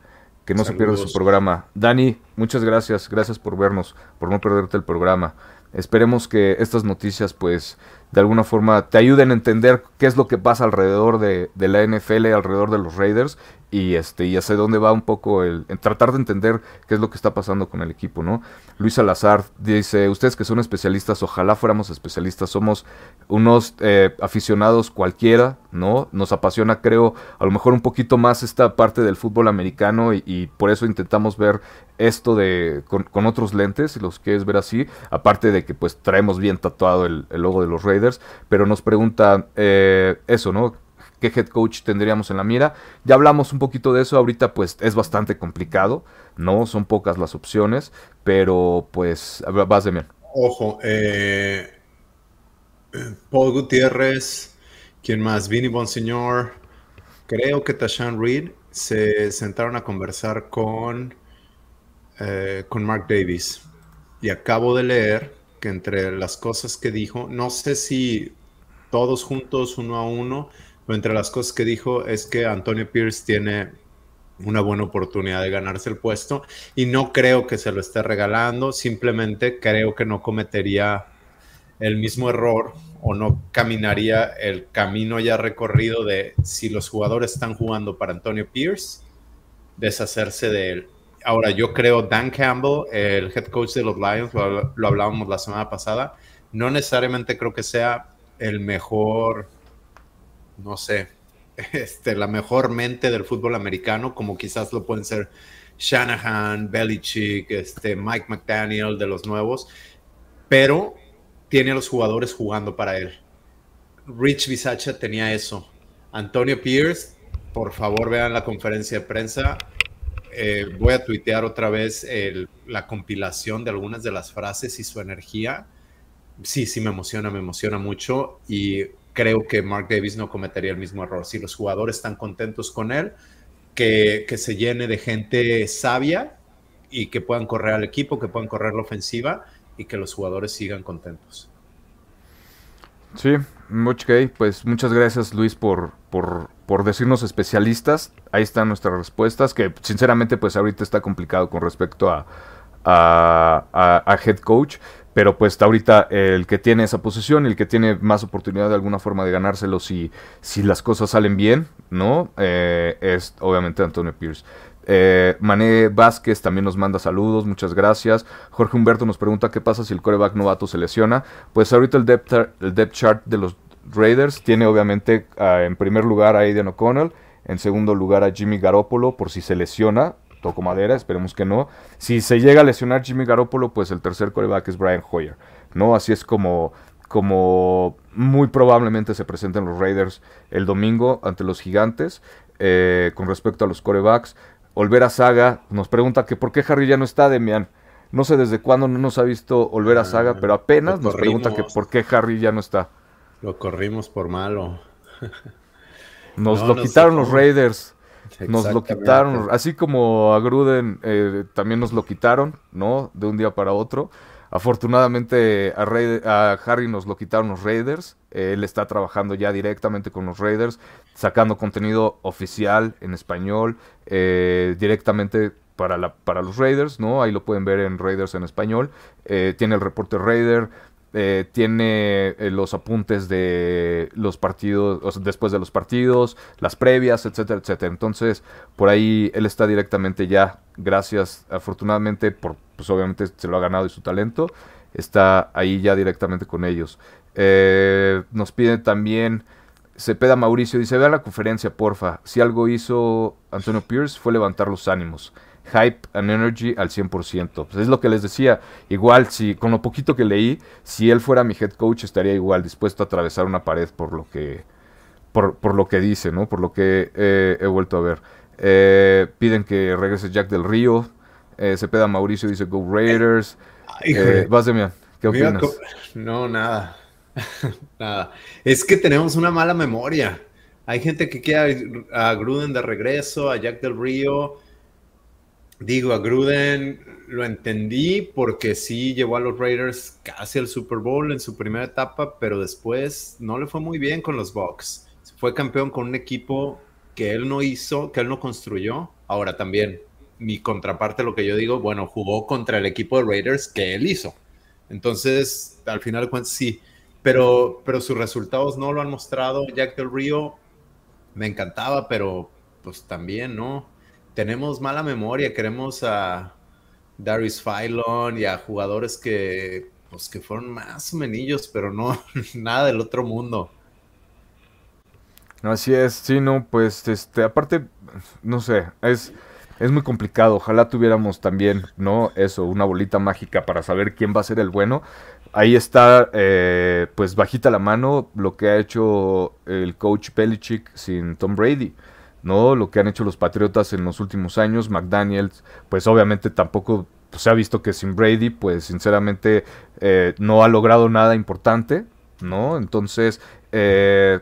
que no se pierda su programa. Dani, muchas gracias, gracias por vernos, por no perderte el programa. Esperemos que estas noticias pues de alguna forma te ayuden a entender qué es lo que pasa alrededor de, de la NFL, alrededor de los Raiders y este y hacia dónde va un poco el tratar de entender qué es lo que está pasando con el equipo, ¿no? Luis Salazar dice, ustedes que son especialistas, ojalá fuéramos especialistas, somos unos eh, aficionados cualquiera, ¿no? Nos apasiona, creo, a lo mejor un poquito más esta parte del fútbol americano y, por eso intentamos ver esto de con, otros lentes, si los quieres ver así, aparte de que pues traemos bien tatuado el, logo de los Raiders, pero nos pregunta eh, eso, ¿no? qué head coach tendríamos en la mira. Ya hablamos un poquito de eso, ahorita pues es bastante complicado, ¿no? Son pocas las opciones, pero pues vas de bien. Ojo, eh, Paul Gutiérrez, ¿quién más? Vinny Bonseñor, creo que Tashan Reed se sentaron a conversar con, eh, con Mark Davis y acabo de leer que entre las cosas que dijo, no sé si todos juntos uno a uno, entre las cosas que dijo es que Antonio Pierce tiene una buena oportunidad de ganarse el puesto y no creo que se lo esté regalando, simplemente creo que no cometería el mismo error o no caminaría el camino ya recorrido de si los jugadores están jugando para Antonio Pierce, deshacerse de él. Ahora, yo creo Dan Campbell, el head coach de los Lions, lo, hablábamos la semana pasada, no necesariamente creo que sea el mejor no sé, este, la mejor mente del fútbol americano, como quizás lo pueden ser Shanahan, Belichick, este, Mike McDaniel de los nuevos, pero tiene a los jugadores jugando para él. Rich Bisacha tenía eso. Antonio Pierce, por favor vean la conferencia de prensa. Eh, voy a tuitear otra vez la compilación de algunas de las frases y su energía. Sí, sí, me emociona, me emociona mucho. Y creo que Mark Davis no cometería el mismo error. Si los jugadores están contentos con él, que, se llene de gente sabia y que puedan correr al equipo, que puedan correr la ofensiva y que los jugadores sigan contentos. Sí, ok, pues muchas gracias Luis por, por, por, decirnos especialistas. Ahí están nuestras respuestas, que sinceramente pues ahorita está complicado con respecto a, a, head coach. Pero pues ahorita el que tiene esa posición, el que tiene más oportunidad de alguna forma de ganárselo si, si las cosas salen bien, ¿no? Eh, es obviamente Antonio Pierce. Eh, Mané Vázquez también nos manda saludos, muchas gracias. Jorge Humberto nos pregunta qué pasa si el coreback novato se lesiona. Pues ahorita el depth, el depth chart de los Raiders tiene obviamente ah, en primer lugar a Aiden O'Connell, en segundo lugar a Jimmy Garoppolo por si se lesiona, toco madera, esperemos que no. Si se llega a lesionar Jimmy Garoppolo, pues el tercer coreback es Brian Hoyer, ¿no? Así es como, como muy probablemente se presenten los Raiders el domingo ante los Gigantes. Eh, con respecto a los corebacks, Olvera Saga nos pregunta que por qué Harry ya no está, Demian. No sé desde cuándo no nos ha visto Olvera Saga, ah, pero apenas nos pregunta que por qué Harry ya no está. Lo corrimos por malo. Nos lo quitaron los Raiders. Nos lo quitaron, así como a Gruden eh, también nos lo quitaron, ¿no? De un día para otro. Afortunadamente a, Harry nos lo quitaron los Raiders. él está trabajando ya directamente con los Raiders, sacando contenido oficial en español, eh, directamente para, la, para los Raiders, ¿no? Ahí lo pueden ver en Raiders en español. Eh, tiene el reporte Raider, eh, tiene eh, los apuntes de los partidos, después de los partidos, las previas, etcétera, etcétera. Entonces, por ahí él está directamente ya, gracias, afortunadamente, por, pues obviamente se lo ha ganado y su talento, está ahí ya directamente con ellos. Eh, nos pide también, Cepeda Mauricio, dice, vea la conferencia, porfa. Si algo hizo Antonio Pierce fue levantar los ánimos hype and energy al 100%. Pues es lo que les decía. Igual, si con lo poquito que leí, si él fuera mi head coach, estaría igual dispuesto a atravesar una pared por lo que, por, lo que dice, ¿no? Por lo que he vuelto a ver. Eh, piden que regrese Jack del Río. Eh, Cepeda Mauricio dice Go Raiders. Eh, vas de ¿qué opinas? No, nada. nada. Es que tenemos una mala memoria. Hay gente que quiere a Gruden de regreso, a Jack del Río. Digo, a Gruden lo entendí porque sí llevó a los Raiders casi al Super Bowl en su primera etapa, pero después no le fue muy bien con los Bucks. Fue campeón con un equipo que él no hizo, que él no construyó. Ahora también, mi contraparte, lo que yo digo, bueno, jugó contra el equipo de Raiders que él hizo. Entonces, al final sí, pero, pero sus resultados no lo han mostrado. Jack del Río me encantaba, pero pues también, ¿no? Tenemos mala memoria, queremos a Darius Phylon y a jugadores que, pues, que fueron más o menos, pero no nada del otro mundo. Así es, sí, no, pues, este, aparte, no sé, es, es muy complicado. Ojalá tuviéramos también, ¿no? Eso, una bolita mágica para saber quién va a ser el bueno. Ahí está, eh, pues, bajita la mano lo que ha hecho el coach Belichick sin Tom Brady. ¿No? Lo que han hecho los Patriotas en los últimos años, McDaniels, pues obviamente tampoco pues, se ha visto que sin Brady, pues sinceramente eh, no ha logrado nada importante, ¿no? Entonces, eh,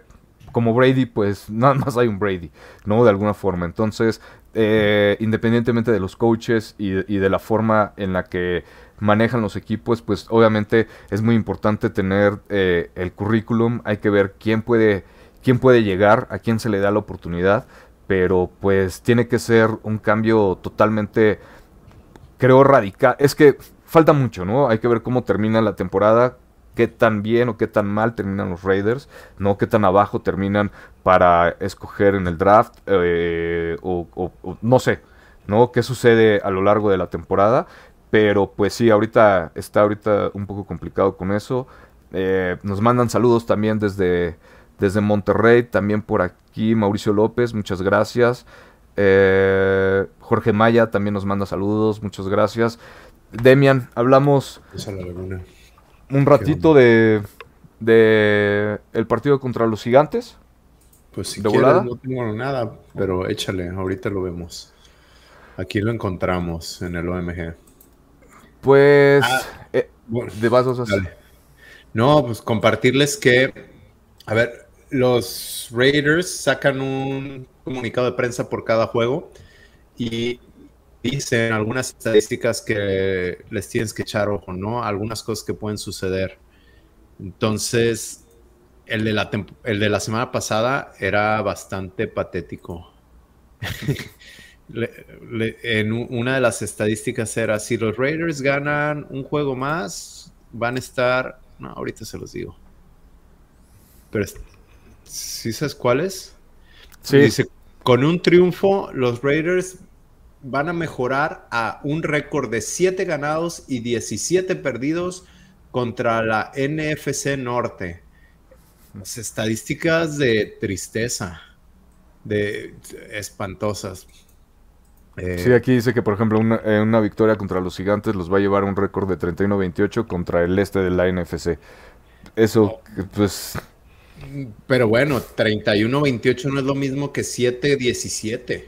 como Brady, pues nada más hay un Brady, ¿no? De alguna forma. Entonces, eh, independientemente de los coaches y, de la forma en la que manejan los equipos, pues obviamente es muy importante tener el currículum, hay que ver quién puede, quién puede llegar, a quién se le da la oportunidad, pero pues tiene que ser un cambio totalmente, creo, radical. Es que falta mucho, ¿no? Hay que ver cómo termina la temporada, qué tan bien o qué tan mal terminan los Raiders, ¿no? Qué tan abajo terminan para escoger en el draft, eh, o, no sé, ¿no? ¿Qué sucede a lo largo de la temporada? Pero pues sí, ahorita está ahorita un poco complicado con eso. Eh, nos mandan saludos también desde desde Monterrey, también por aquí Mauricio López, muchas gracias. Eh, Jorge Maya también nos manda saludos, muchas gracias. Demian, hablamos un ratito de, de el partido contra los gigantes. Pues si quieres, no tengo nada, pero échale, ahorita lo vemos. Aquí lo encontramos en el OMG. Pues, ah, eh, de vasos así. No, pues compartirles que, a ver, los Raiders sacan un comunicado de prensa por cada juego y dicen algunas estadísticas que les tienes que echar ojo, ¿no? Algunas cosas que pueden suceder. Entonces, el de la, el de la semana pasada era bastante patético. en una de las estadísticas era, si los Raiders ganan un juego más, van a estar, no, ahorita se los digo. Pero ¿Sí sabes cuáles? Sí. Dice, con un triunfo, los Raiders van a mejorar a un récord de 7 ganados y 17 perdidos contra la NFC Norte. Las estadísticas de tristeza, de espantosas. sí, aquí dice que, por ejemplo, una, eh, una, victoria contra los gigantes los va a llevar a un récord de 31-28 contra el este de la NFC. Eso, pues, pero bueno, 31-28 no es lo mismo que 7-17.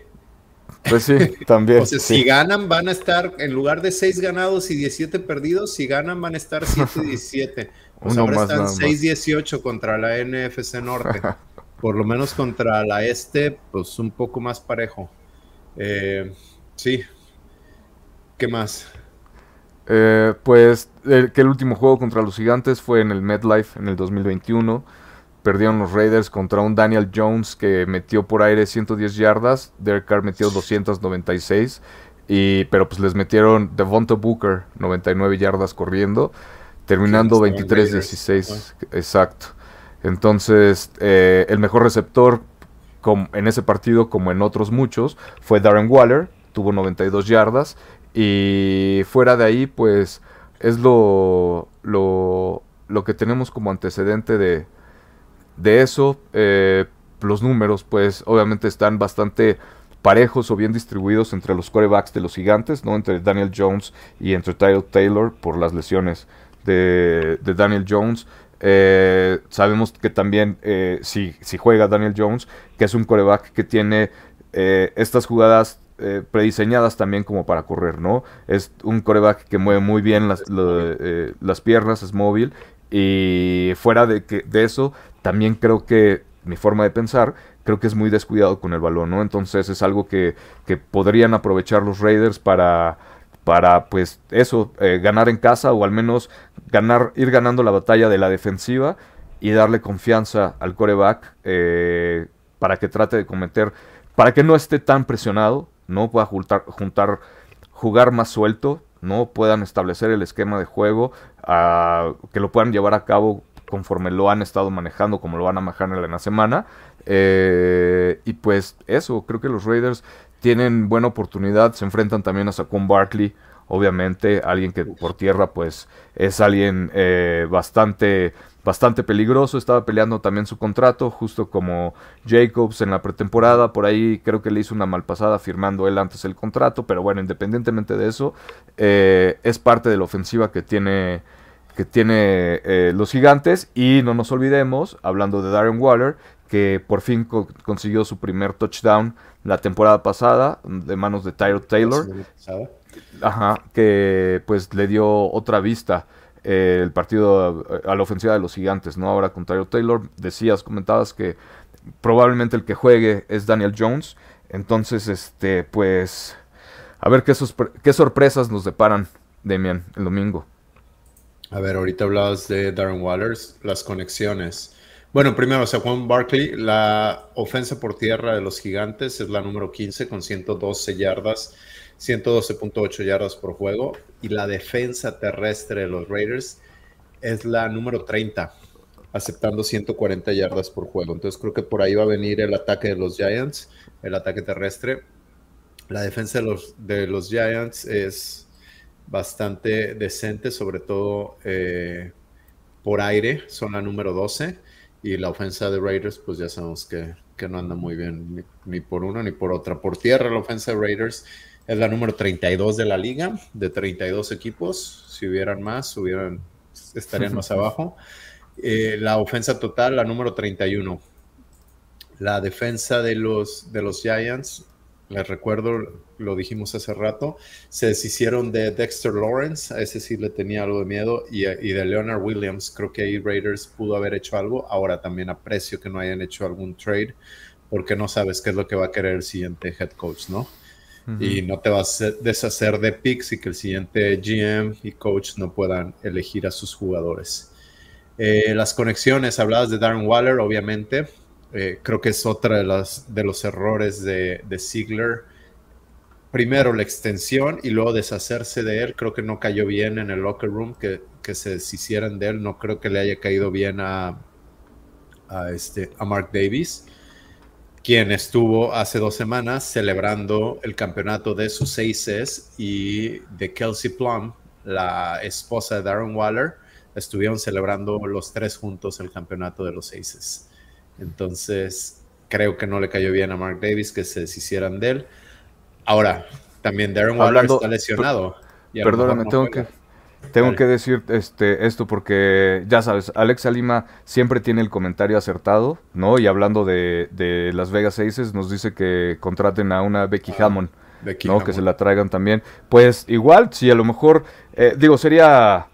Pues sí, también. o sea, si ganan, van a estar, en lugar de 6 ganados y 17 perdidos, si ganan, van a estar 7-17. Pues ahora están 6-18 contra la NFC Norte. Por lo menos contra la Este, pues un poco más parejo. Eh, sí. ¿Qué más? Eh, pues que el último juego contra los gigantes fue en el MetLife en el 2021 perdieron los Raiders contra un Daniel Jones que metió por aire 110 yardas, Derek Carr metió 296, y, pero pues les metieron Devonta Booker 99 yardas corriendo, terminando 23-16, exacto. Entonces, eh, el mejor receptor en ese partido, como en otros muchos, fue Darren Waller, tuvo 92 yardas, y fuera de ahí, pues es lo, lo, lo que tenemos como antecedente de, de eso, eh, los números, pues obviamente están bastante parejos o bien distribuidos entre los corebacks de los gigantes, ¿no? Entre Daniel Jones y entre Tyler Taylor por las lesiones de, Daniel Jones. Eh, sabemos que también eh, si, si, juega Daniel Jones, que es un coreback que tiene estas jugadas prediseñadas también como para correr, ¿no? Es un coreback que mueve muy bien las, las piernas, es móvil y fuera de, que, de eso, también creo que mi forma de pensar, creo que es muy descuidado con el balón, ¿no? Entonces es algo que, podrían aprovechar los Raiders para, para pues eso, eh, ganar en casa o al menos ganar, ir ganando la batalla de la defensiva y darle confianza al coreback eh, para que trate de cometer, para que no esté tan presionado, ¿no? Pueda juntar, juntar jugar más suelto, ¿no? Puedan establecer el esquema de juego, que lo puedan llevar a cabo conforme lo han estado manejando, como lo van a manejar en la semana. Eh, y pues eso, creo que los Raiders tienen buena oportunidad, se enfrentan también a Saquon Barkley, obviamente, alguien que por tierra pues es alguien eh, bastante bastante peligroso, estaba peleando también su contrato, justo como Jacobs en la pretemporada, por ahí creo que le hizo una malpasada firmando él antes el contrato, pero bueno, independientemente de eso, eh, es parte de la ofensiva que tiene, que tiene eh, los gigantes y no nos olvidemos, hablando de Darren Waller, que por fin consiguió su primer touchdown la temporada pasada de manos de Tyler Taylor. Ajá, que pues le dio otra vista eh, el partido eh, a, la ofensiva de los gigantes, ¿no? Ahora con Tyler Taylor, decías, comentabas que probablemente el que juegue es Daniel Jones. Entonces, este, pues, a ver qué, qué sorpresas nos deparan, Demian, el domingo. A ver, ahorita hablabas de Darren Wallers, las conexiones. Bueno, primero, o sea, Juan Barkley, la ofensa por tierra de los gigantes es la número 15 con 112 yardas 112.8 yardas por juego. Y la defensa terrestre de los Raiders es la número 30, aceptando 140 yardas por juego. Entonces creo que por ahí va a venir el ataque de los Giants, el ataque terrestre. La defensa de los, de los Giants es bastante decente, sobre todo eh, por aire, son la número 12. Y la ofensa de Raiders, pues ya sabemos que, no anda muy bien ni, ni, por una ni por otra. Por tierra, la ofensa de Raiders es la número 32 de la liga, de 32 equipos. Si hubieran más, hubieran, estarían más abajo. Eh, la ofensa total, la número 31. La defensa de los, de los Giants, les recuerdo, lo dijimos hace rato, se deshicieron de Dexter Lawrence, a ese sí le tenía algo de miedo, y, y, de Leonard Williams. Creo que ahí Raiders pudo haber hecho algo. Ahora también aprecio que no hayan hecho algún trade, porque no sabes qué es lo que va a querer el siguiente head coach, ¿no? y no te vas a deshacer de picks y que el siguiente GM y coach no puedan elegir a sus jugadores. Eh, las conexiones, hablabas de Darren Waller, obviamente. Eh, creo que es otra de, las, de los errores de, de Ziegler. Primero la extensión y luego deshacerse de él. Creo que no cayó bien en el locker room que, que se deshicieran de él. No creo que le haya caído bien a, a, este, a Mark Davis quien estuvo hace dos semanas celebrando el campeonato de sus Aces y de Kelsey Plum, la esposa de Darren Waller, estuvieron celebrando los tres juntos el campeonato de los Aces. Entonces, creo que no le cayó bien a Mark Davis que se deshicieran de él. Ahora, también Darren Waller está lesionado. Perdóname, tengo que tengo que decir este, esto porque, ya sabes, Alex Lima siempre tiene el comentario acertado, ¿no? Y hablando de, de Las Vegas Aces, nos dice que contraten a una Becky ah, Hammond, ¿no? Que se la traigan también. Pues igual, si a lo mejor, eh, digo, sería...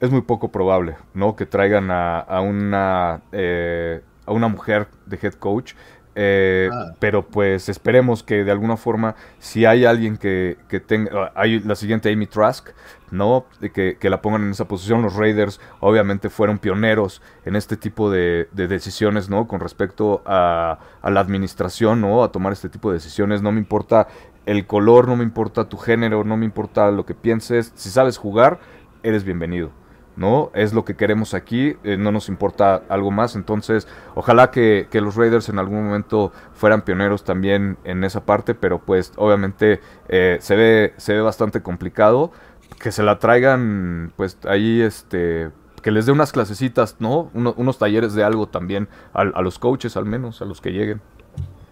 Es muy poco probable, ¿no? Que traigan a, a una... Eh, a una mujer de head coach. Eh, ah. Pero pues esperemos que de alguna forma, si hay alguien que, que tenga, hay la siguiente Amy Trask, ¿no? Que, que, la pongan en esa posición. Los Raiders obviamente fueron pioneros en este tipo de, de decisiones, ¿no? Con respecto a, a, la administración, ¿no? A tomar este tipo de decisiones. No me importa el color, no me importa tu género, no me importa lo que pienses. Si sabes jugar, eres bienvenido. ¿No? Es lo que queremos aquí, eh, no nos importa algo más, entonces ojalá que, los Raiders en algún momento fueran pioneros también en esa parte, pero pues obviamente eh, se, ve, se ve bastante complicado, que se la traigan pues ahí este que les dé unas clasecitas, ¿no? unos talleres de algo también a, los coaches al menos, a los que lleguen,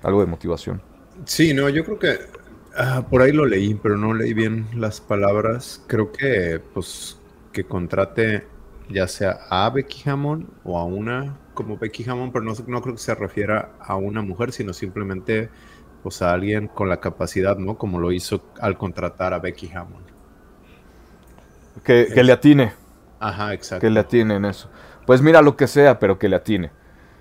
algo de motivación. Sí, no, yo creo que ah, por ahí lo leí, pero no leí bien las palabras. Creo que pues que contrate ya sea a Becky Hammond o a una como Becky Hammond, pero no, no creo que se refiera a una mujer, sino simplemente pues, a alguien con la capacidad, ¿no? Como lo hizo al contratar a Becky Hammond. Que, le atine. Ajá, exacto. Que le atine en eso. Pues mira lo que sea, pero que le atine.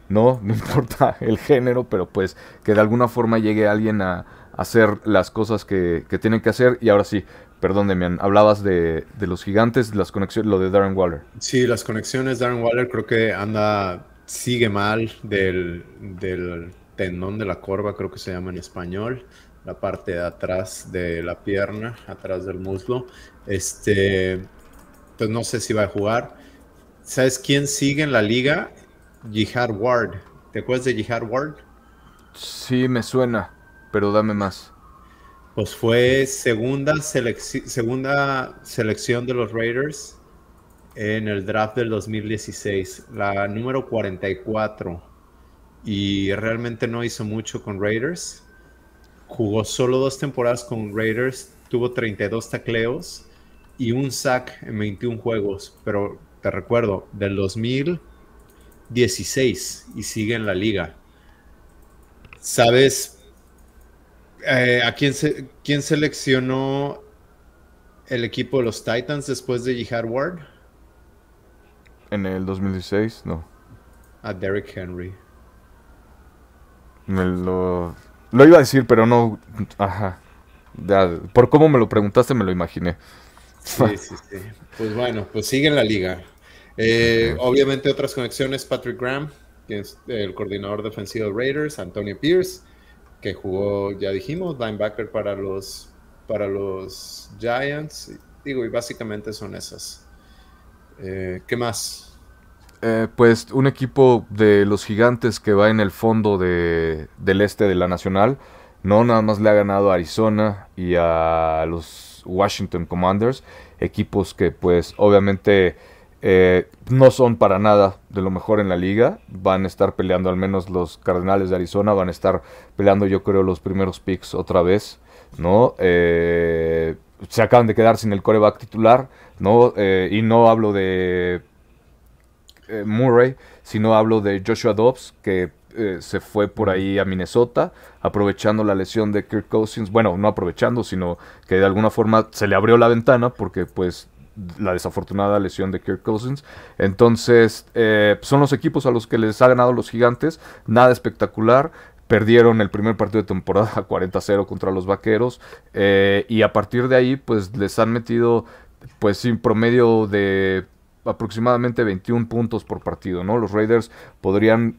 No, no importa el género, pero pues que de alguna forma llegue alguien a, hacer las cosas que, que tienen que hacer. Y ahora sí, Perdón, Demian, hablabas de, los gigantes, las conexiones, lo de Darren Waller. Sí, las conexiones, Darren Waller creo que anda, sigue mal del, del tendón de la corva, creo que se llama en español. la parte de atrás de la pierna, atrás del muslo. Este, entonces pues no sé si va a jugar. ¿Sabes quién sigue en la liga? Jihad Ward. ¿Te acuerdas de Jihad Ward? Sí, me suena, pero dame más. Pues fue segunda, segunda selección de los Raiders en el draft del 2016, la número 44. Y realmente no hizo mucho con Raiders. Jugó solo dos temporadas con Raiders, tuvo 32 tacleos y un sack en 21 juegos. Pero te recuerdo, del 2016 y sigue en la liga. ¿Sabes eh, ¿A quién, se, quién seleccionó el equipo de los Titans después de Jihad Ward? En el 2016, no. A Derrick Henry. lo, lo iba a decir, pero no. Ajá. por cómo me lo preguntaste, me lo imaginé. Sí, sí, sí. Pues bueno, pues sigue en la liga. Eh, obviamente, otras conexiones: Patrick Graham, que es el coordinador defensivo de Raiders, Antonio Pierce que jugó, ya dijimos, linebacker para los, para los Giants. Digo, y básicamente son esas. Eh, ¿Qué más? Eh, pues un equipo de los gigantes que va en el fondo de, del este de la Nacional. No nada más le ha ganado a Arizona y a los Washington Commanders. Equipos que pues obviamente eh, no son para nada de lo mejor en la liga. Van a estar peleando, al menos los Cardenales de Arizona, van a estar peleando, yo creo, los primeros picks otra vez. ¿no? Eh, se acaban de quedar sin el coreback titular, ¿no? Eh, y no hablo de Murray, sino hablo de Joshua Dobbs, que se fue por ahí a Minnesota, aprovechando la lesión de Kirk Cousins. Bueno, no aprovechando, sino que de alguna forma se le abrió la ventana porque pues la desafortunada lesión de Kirk Cousins. Entonces, eh, son los equipos a los que les ha ganado los gigantes. Nada espectacular. Perdieron el primer partido de temporada 40-0 contra los Vaqueros. Eh, y a partir de ahí, pues les han metido, pues sin promedio de aproximadamente 21 puntos por partido, ¿no? Los Raiders podrían,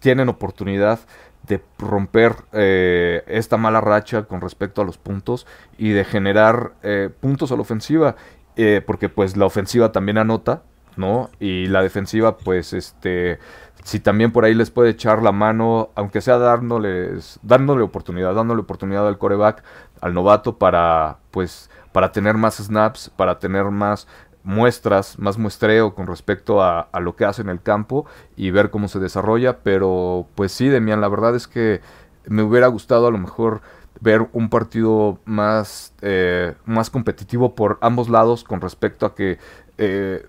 tienen oportunidad de romper eh, esta mala racha con respecto a los puntos y de generar puntos a la ofensiva eh, porque pues la ofensiva también anota, ¿no? Y la defensiva, pues, este, si también por ahí les puede echar la mano, aunque sea dándoles, dándole oportunidad, dándole oportunidad al coreback, al novato, para, pues, para tener más snaps, para tener más muestras, más muestreo con respecto a, a, lo que hace en el campo y ver cómo se desarrolla. Pero pues sí, Demian, la verdad es que me hubiera gustado a lo mejor ver un partido más, eh, más competitivo por ambos lados con respecto a que, eh,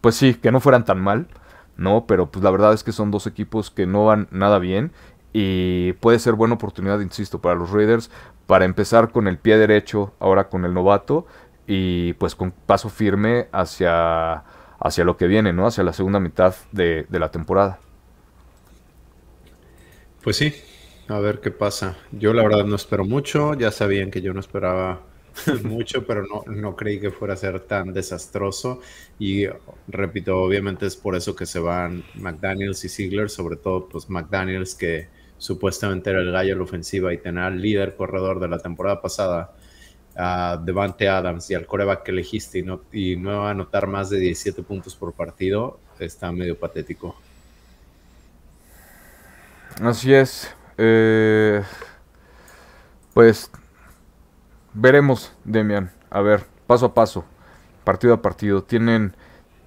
pues sí, que no fueran tan mal, ¿no? Pero pues la verdad es que son dos equipos que no van nada bien y puede ser buena oportunidad, insisto, para los Raiders para empezar con el pie derecho, ahora con el novato y pues con paso firme hacia, hacia lo que viene, ¿no? Hacia la segunda mitad de, de la temporada. Pues sí, a ver qué pasa. Yo la verdad no espero mucho. Ya sabían que yo no esperaba mucho, pero no, no creí que fuera a ser tan desastroso. Y repito, obviamente es por eso que se van McDaniels y Ziegler, sobre todo pues McDaniels que supuestamente era el gallo de la ofensiva y tenía al líder corredor de la temporada pasada, a Devante Adams y al coreback que elegiste y no, y no anotar más de 17 puntos por partido, está medio patético. Así es. Eh, pues veremos, Demian. A ver, paso a paso, partido a partido. Tienen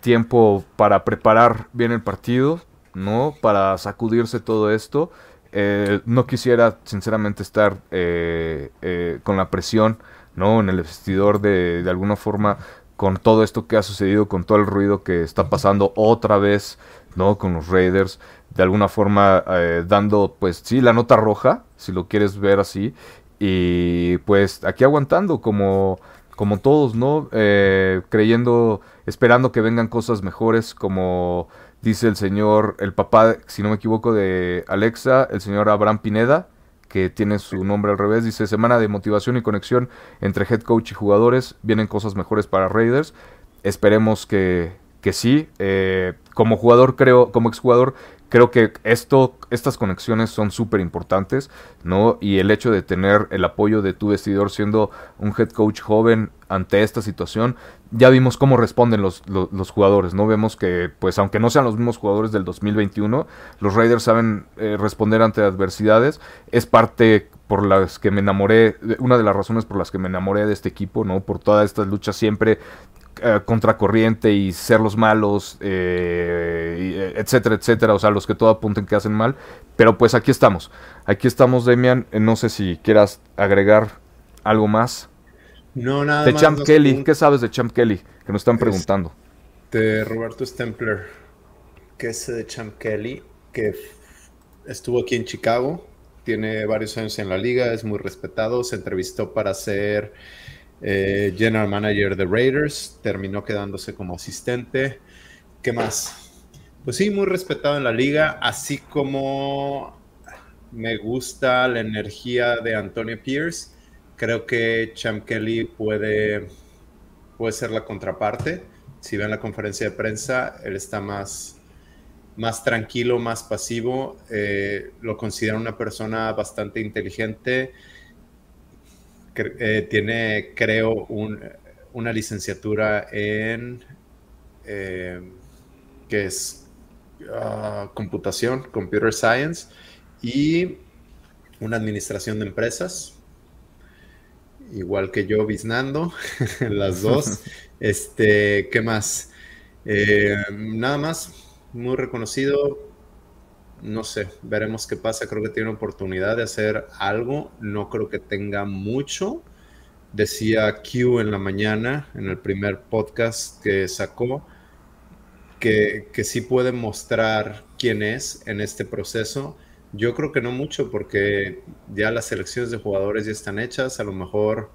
tiempo para preparar bien el partido, ¿no? Para sacudirse todo esto. Eh, no quisiera, sinceramente, estar eh, con la presión, ¿no? En el vestidor de, de alguna forma con todo esto que ha sucedido, con todo el ruido que está pasando otra vez, ¿no? Con los Raiders de alguna forma eh, dando, pues sí, la nota roja, si lo quieres ver así, y pues aquí aguantando como, como todos, ¿no? Eh, creyendo, esperando que vengan cosas mejores, como dice el señor, el papá, si no me equivoco, de Alexa, el señor Abraham Pineda, que tiene su nombre al revés, dice semana de motivación y conexión entre head coach y jugadores, vienen cosas mejores para Raiders, esperemos que, que sí, eh, como jugador creo, como exjugador creo que esto, estas conexiones son súper importantes, ¿no? Y el hecho de tener el apoyo de tu vestidor siendo un head coach joven ante esta situación, ya vimos cómo responden los, los, jugadores, ¿no? Vemos que, pues, aunque no sean los mismos jugadores del 2021, los Raiders saben eh, responder ante adversidades. Es parte por las que me enamoré, una de las razones por las que me enamoré de este equipo, ¿no? Por todas estas luchas siempre eh, contracorriente y ser los malos, eh, etcétera, etcétera, o sea, los que todo apunten que hacen mal. Pero pues aquí estamos, aquí estamos, Demian. no sé si quieras agregar algo más. No, nada de Champ Kelly, ¿qué sabes de Champ Kelly? Que nos están preguntando. De Roberto Stempler, ¿qué es de Champ Kelly? Que estuvo aquí en Chicago, tiene varios años en la liga, es muy respetado, se entrevistó para ser eh, general manager de Raiders, terminó quedándose como asistente. ¿Qué más? Pues sí, muy respetado en la liga, así como me gusta la energía de Antonio Pierce Creo que Champ Kelly puede, puede ser la contraparte. Si ven la conferencia de prensa, él está más, más tranquilo, más pasivo. Eh, lo considero una persona bastante inteligente. Eh, tiene, creo, una licenciatura en eh, que es ah, computación, computer science y una administración de empresas igual que yo, biznando, las dos. este, ¿qué más? Eh, nada más, muy reconocido. No sé, veremos qué pasa. Creo que tiene oportunidad de hacer algo. No creo que tenga mucho. Decía Q en la mañana, en el primer podcast que sacó, que, que sí puede mostrar quién es en este proceso yo creo que no mucho porque ya las selecciones de jugadores ya están hechas, a lo mejor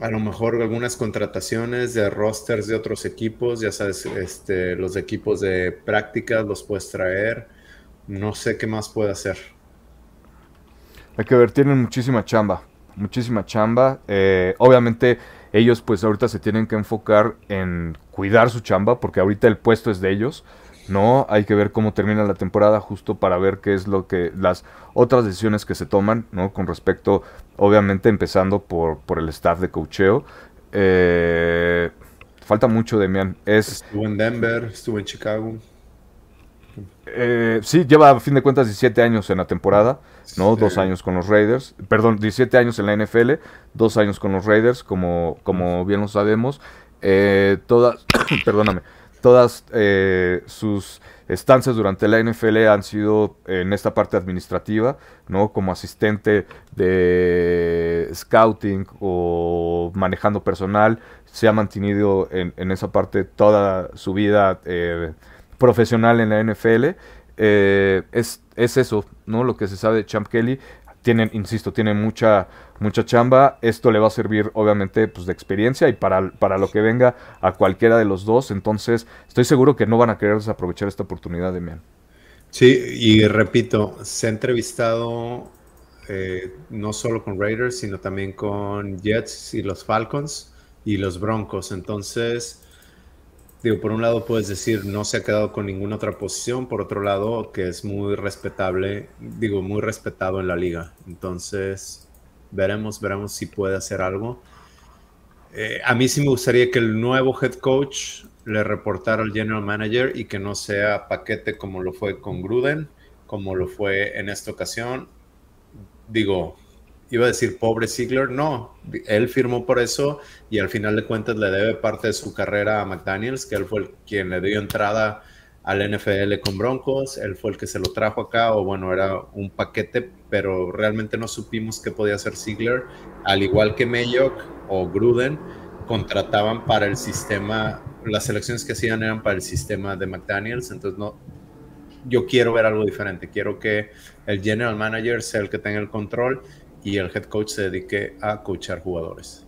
a lo mejor algunas contrataciones de rosters de otros equipos, ya sabes, este, los equipos de prácticas los puedes traer, no sé qué más puede hacer. Hay que ver, tienen muchísima chamba, muchísima chamba. Eh, obviamente ellos pues ahorita se tienen que enfocar en cuidar su chamba porque ahorita el puesto es de ellos. ¿No? Hay que ver cómo termina la temporada justo para ver qué es lo que las otras decisiones que se toman, ¿no? Con respecto, obviamente, empezando por, por el staff de cocheo. Eh, falta mucho, Demian. Es, estuvo en Denver, estuvo en Chicago. Eh, sí, lleva a fin de cuentas 17 años en la temporada, ¿no? Dos años con los Raiders. Perdón, 17 años en la NFL, dos años con los Raiders, como, como bien lo sabemos. Eh, todas, perdóname, todas eh, sus estancias durante la NFL han sido en esta parte administrativa, ¿no? Como asistente de scouting o manejando personal, se ha mantenido en, esa parte toda su vida eh, profesional en la NFL. Eh, es, es, eso, ¿no? Lo que se sabe de Champ Kelly tienen, insisto, tienen mucha, mucha chamba. Esto le va a servir, obviamente, pues de experiencia y para, para lo que venga a cualquiera de los dos. Entonces, estoy seguro que no van a querer desaprovechar esta oportunidad, de Demian. Sí, y repito, se ha entrevistado eh, no solo con Raiders, sino también con Jets y los Falcons y los Broncos. Entonces, Digo, por un lado puedes decir no se ha quedado con ninguna otra posición, por otro lado que es muy respetable, digo, muy respetado en la liga. Entonces, veremos, veremos si puede hacer algo. Eh, a mí sí me gustaría que el nuevo head coach le reportara al general manager y que no sea paquete como lo fue con Gruden, como lo fue en esta ocasión. Digo, iba a decir pobre Ziegler, no, él firmó por eso y al final de cuentas le debe parte de su carrera a McDaniels, que él fue el, quien le dio entrada al NFL con Broncos, él fue el que se lo trajo acá, o bueno, era un paquete, pero realmente no supimos qué podía hacer Ziegler, al igual que Mayock o Gruden, contrataban para el sistema, las selecciones que hacían eran para el sistema de McDaniels, entonces no, yo quiero ver algo diferente, quiero que el general manager sea el que tenga el control y el head coach se dedique a coachar jugadores.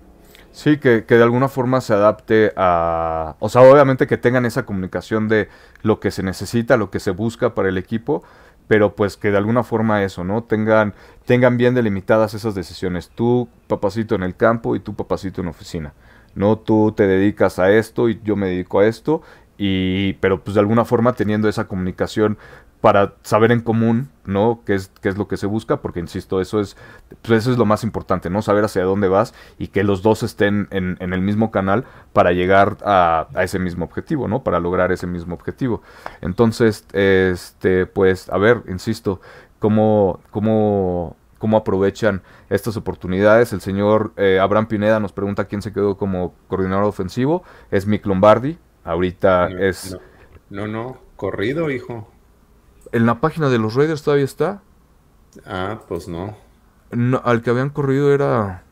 Sí, que, de alguna forma se adapte a... O sea, obviamente que tengan esa comunicación de lo que se necesita, lo que se busca para el equipo, pero pues que de alguna forma eso, ¿no? Tengan, tengan bien delimitadas esas decisiones. Tú, papacito, en el campo y tú, papacito, en oficina. No tú te dedicas a esto y yo me dedico a esto y, pero pues de alguna forma teniendo esa comunicación para saber en común, ¿no? ¿Qué es, qué es lo que se busca? Porque, insisto, eso es, pues eso es lo más importante, ¿no? Saber hacia dónde vas y que los dos estén en, en el mismo canal para llegar a, a, ese mismo objetivo, ¿no? Para lograr ese mismo objetivo. Entonces, este, pues, a ver, insisto, cómo, cómo, cómo aprovechan estas oportunidades. El señor eh, Abraham Pineda nos pregunta quién se quedó como coordinador ofensivo. Es Mick Lombardi. Ahorita es... No, no, no, corrido, hijo en la página de los Raiders todavía está. Ah, pues no. no al que habían corrido era.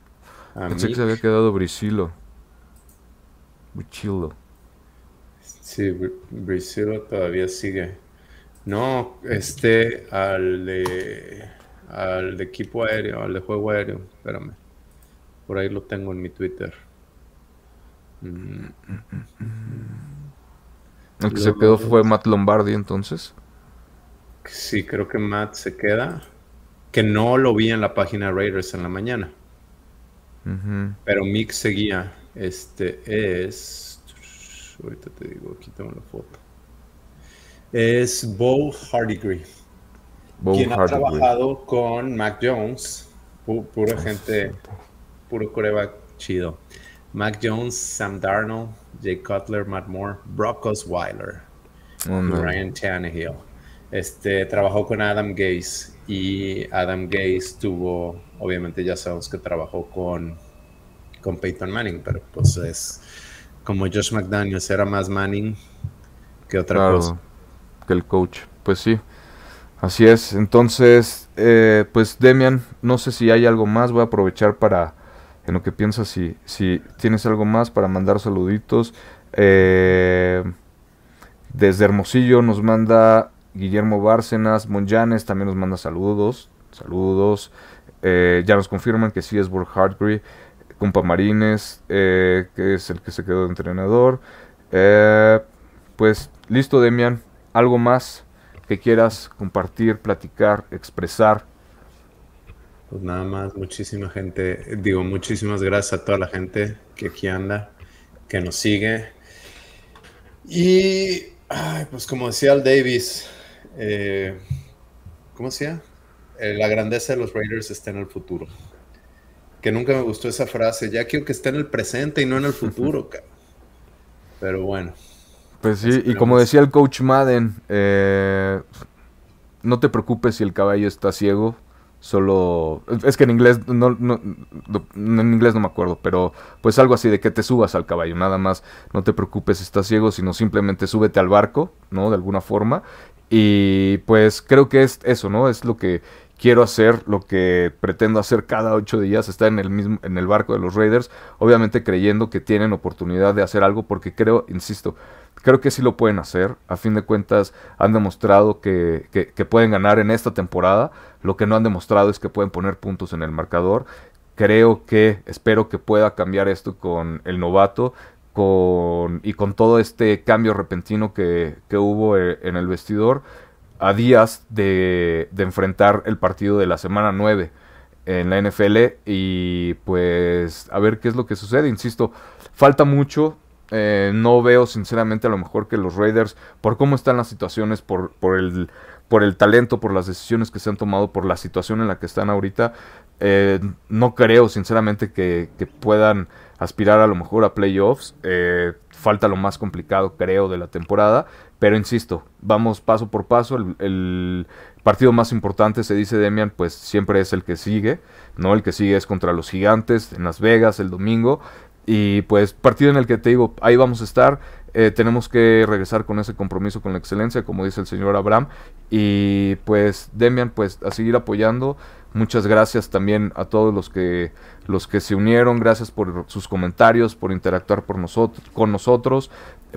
Pensé que se había quedado Brisilo. Brisilo. Sí, Brisilo todavía sigue. No, este, al de. Al de equipo aéreo, al de juego aéreo. Espérame. Por ahí lo tengo en mi Twitter. Mm. El que se quedó fue Matt Lombardi entonces. Sí, creo que Matt se queda. Que no lo vi en la página de Raiders en la mañana. Pero Mick seguía. Este es. Ahorita te digo, aquí tengo la foto. Es Bo Hardigree. quien ha trabajado con Mac Jones. pura gente. Puro coreback chido. Mac Jones, Sam Darnold, Jay Cutler, Matt Moore, Brock Osweiler, Ryan Tannehill. Este, trabajó con Adam Gaze y Adam Gaze tuvo, obviamente ya sabemos que trabajó con, con Peyton Manning, pero pues es como Josh McDaniels era más Manning que otra cosa. Que el coach, pues sí. Así es, entonces, eh, pues Demian, no sé si hay algo más, voy a aprovechar para, en lo que piensas, si, si tienes algo más para mandar saluditos. Eh, desde Hermosillo nos manda Guillermo Bárcenas, Monjanes también nos manda saludos. Saludos. Eh, ya nos confirman que sí es Burk Hardgree. Compa Marines, eh, que es el que se quedó de entrenador. Eh, pues listo, Demian. ¿Algo más que quieras compartir, platicar, expresar? Pues nada más, muchísima gente, digo, muchísimas gracias a toda la gente que aquí anda, que nos sigue. Y, pues como decía el Davis, eh, ¿cómo se llama? Eh, la grandeza de los Raiders está en el futuro. Que nunca me gustó esa frase. Ya quiero que esté en el presente y no en el futuro. Pero bueno. Pues sí, y como decía el coach Madden, eh, no te preocupes si el caballo está ciego. Solo. Es que en inglés no, en inglés no me acuerdo, pero pues algo así de que te subas al caballo, nada más. No te preocupes si estás ciego, sino simplemente súbete al barco, ¿no? De alguna forma. Y pues creo que es eso, ¿no? Es lo que quiero hacer, lo que pretendo hacer cada ocho días, estar en el mismo, en el barco de los Raiders, obviamente creyendo que tienen oportunidad de hacer algo, porque creo, insisto, creo que sí lo pueden hacer. A fin de cuentas, han demostrado que, que, pueden ganar en esta temporada. Lo que no han demostrado es que pueden poner puntos en el marcador. Creo que, espero que pueda cambiar esto con el novato con, y con todo este cambio repentino que, hubo eh, en el vestidor a días de, enfrentar el partido de la semana 9 en la NFL y pues a ver qué es lo que sucede. Insisto, falta mucho. Eh, no veo sinceramente a lo mejor que los Raiders, por cómo están las situaciones, por, por, el, por el talento, por las decisiones que se han tomado, por la situación en la que están ahorita, eh, no creo sinceramente que, que puedan aspirar a lo mejor a playoffs. Eh, falta lo más complicado, creo, de la temporada. Pero insisto, vamos paso por paso. El, partido más importante, se dice Demian, pues siempre es el que sigue. ¿no? El que sigue es contra los gigantes en Las Vegas el domingo. Y pues partido en el que te digo, ahí vamos a estar. Eh, tenemos que regresar con ese compromiso con la excelencia, como dice el señor Abraham. Y pues Demian, pues a seguir apoyando. Muchas gracias también a todos los que los que se unieron, gracias por sus comentarios, por interactuar por nosotros, con nosotros,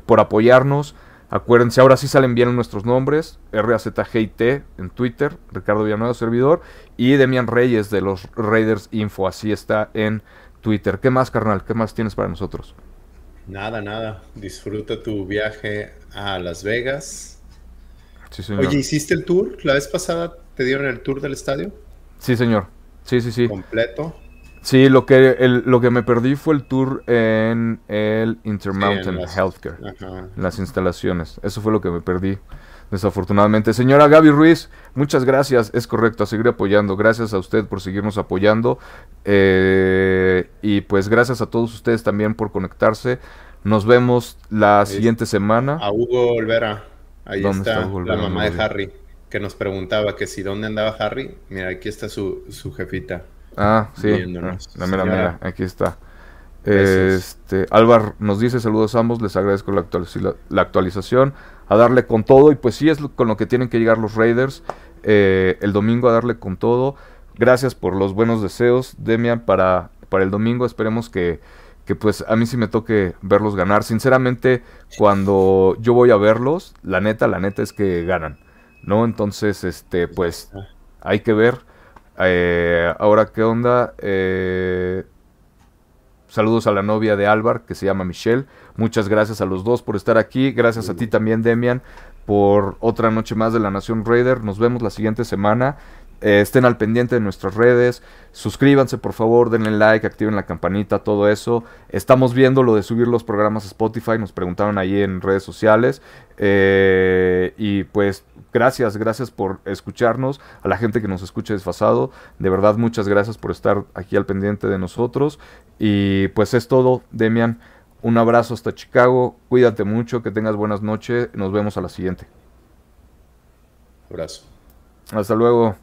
por apoyarnos. Acuérdense, ahora sí salen bien nuestros nombres, RAZGIT en Twitter, Ricardo Villanueva, servidor, y Demian Reyes de los Raiders Info, así está en Twitter. ¿Qué más, carnal? ¿Qué más tienes para nosotros? Nada, nada. Disfruta tu viaje a Las Vegas. Oye, ¿hiciste el tour? ¿La vez pasada te dieron el tour del estadio? Sí, señor. Sí, sí, sí. ¿Completo? Sí, lo que, lo que me perdí fue el tour en el Intermountain Healthcare, en las instalaciones. Eso fue lo que me perdí, desafortunadamente. Señora Gaby Ruiz, muchas gracias. Es correcto, a seguir apoyando. Gracias a usted por seguirnos apoyando. Eh, y pues gracias a todos ustedes también por conectarse. Nos vemos la siguiente semana. A Hugo Olvera. Ahí está, la mamá de Harry, que nos preguntaba que si dónde andaba Harry. Mira, aquí está su, su jefita. Ah, sí. Ah, la mera, mera, aquí está. Este, Álvaro nos dice saludos a ambos, les agradezco la, la, actualización, a darle con todo y pues sí es con lo que tienen que llegar los Raiders eh, el domingo a darle con todo. Gracias por los buenos deseos, Demian, para, para el domingo. Esperemos que, que pues a mí sí me toque verlos ganar. Sinceramente, cuando yo voy a verlos, la neta, la neta es que ganan, ¿no? Entonces, este, pues hay que ver. Eh, ahora, ¿qué onda? Eh, saludos a la novia de Álvar, que se llama Michelle. Muchas gracias a los dos por estar aquí. Gracias a ti también, Demian, por otra noche más de la Nación Raider. Nos vemos la siguiente semana. Eh, estén al pendiente de nuestras redes. Suscríbanse, por favor, denle like, activen la campanita, todo eso. Estamos viendo lo de subir los programas a Spotify. Nos preguntaron ahí en redes sociales. y pues gracias, gracias por escucharnos, a la gente que nos escucha desfasado, de verdad muchas gracias por estar aquí al pendiente de nosotros y pues es todo, Demian, un abrazo hasta Chicago, cuídate mucho, que tengas buenas noches, nos vemos a la siguiente. Abrazo. Hasta luego.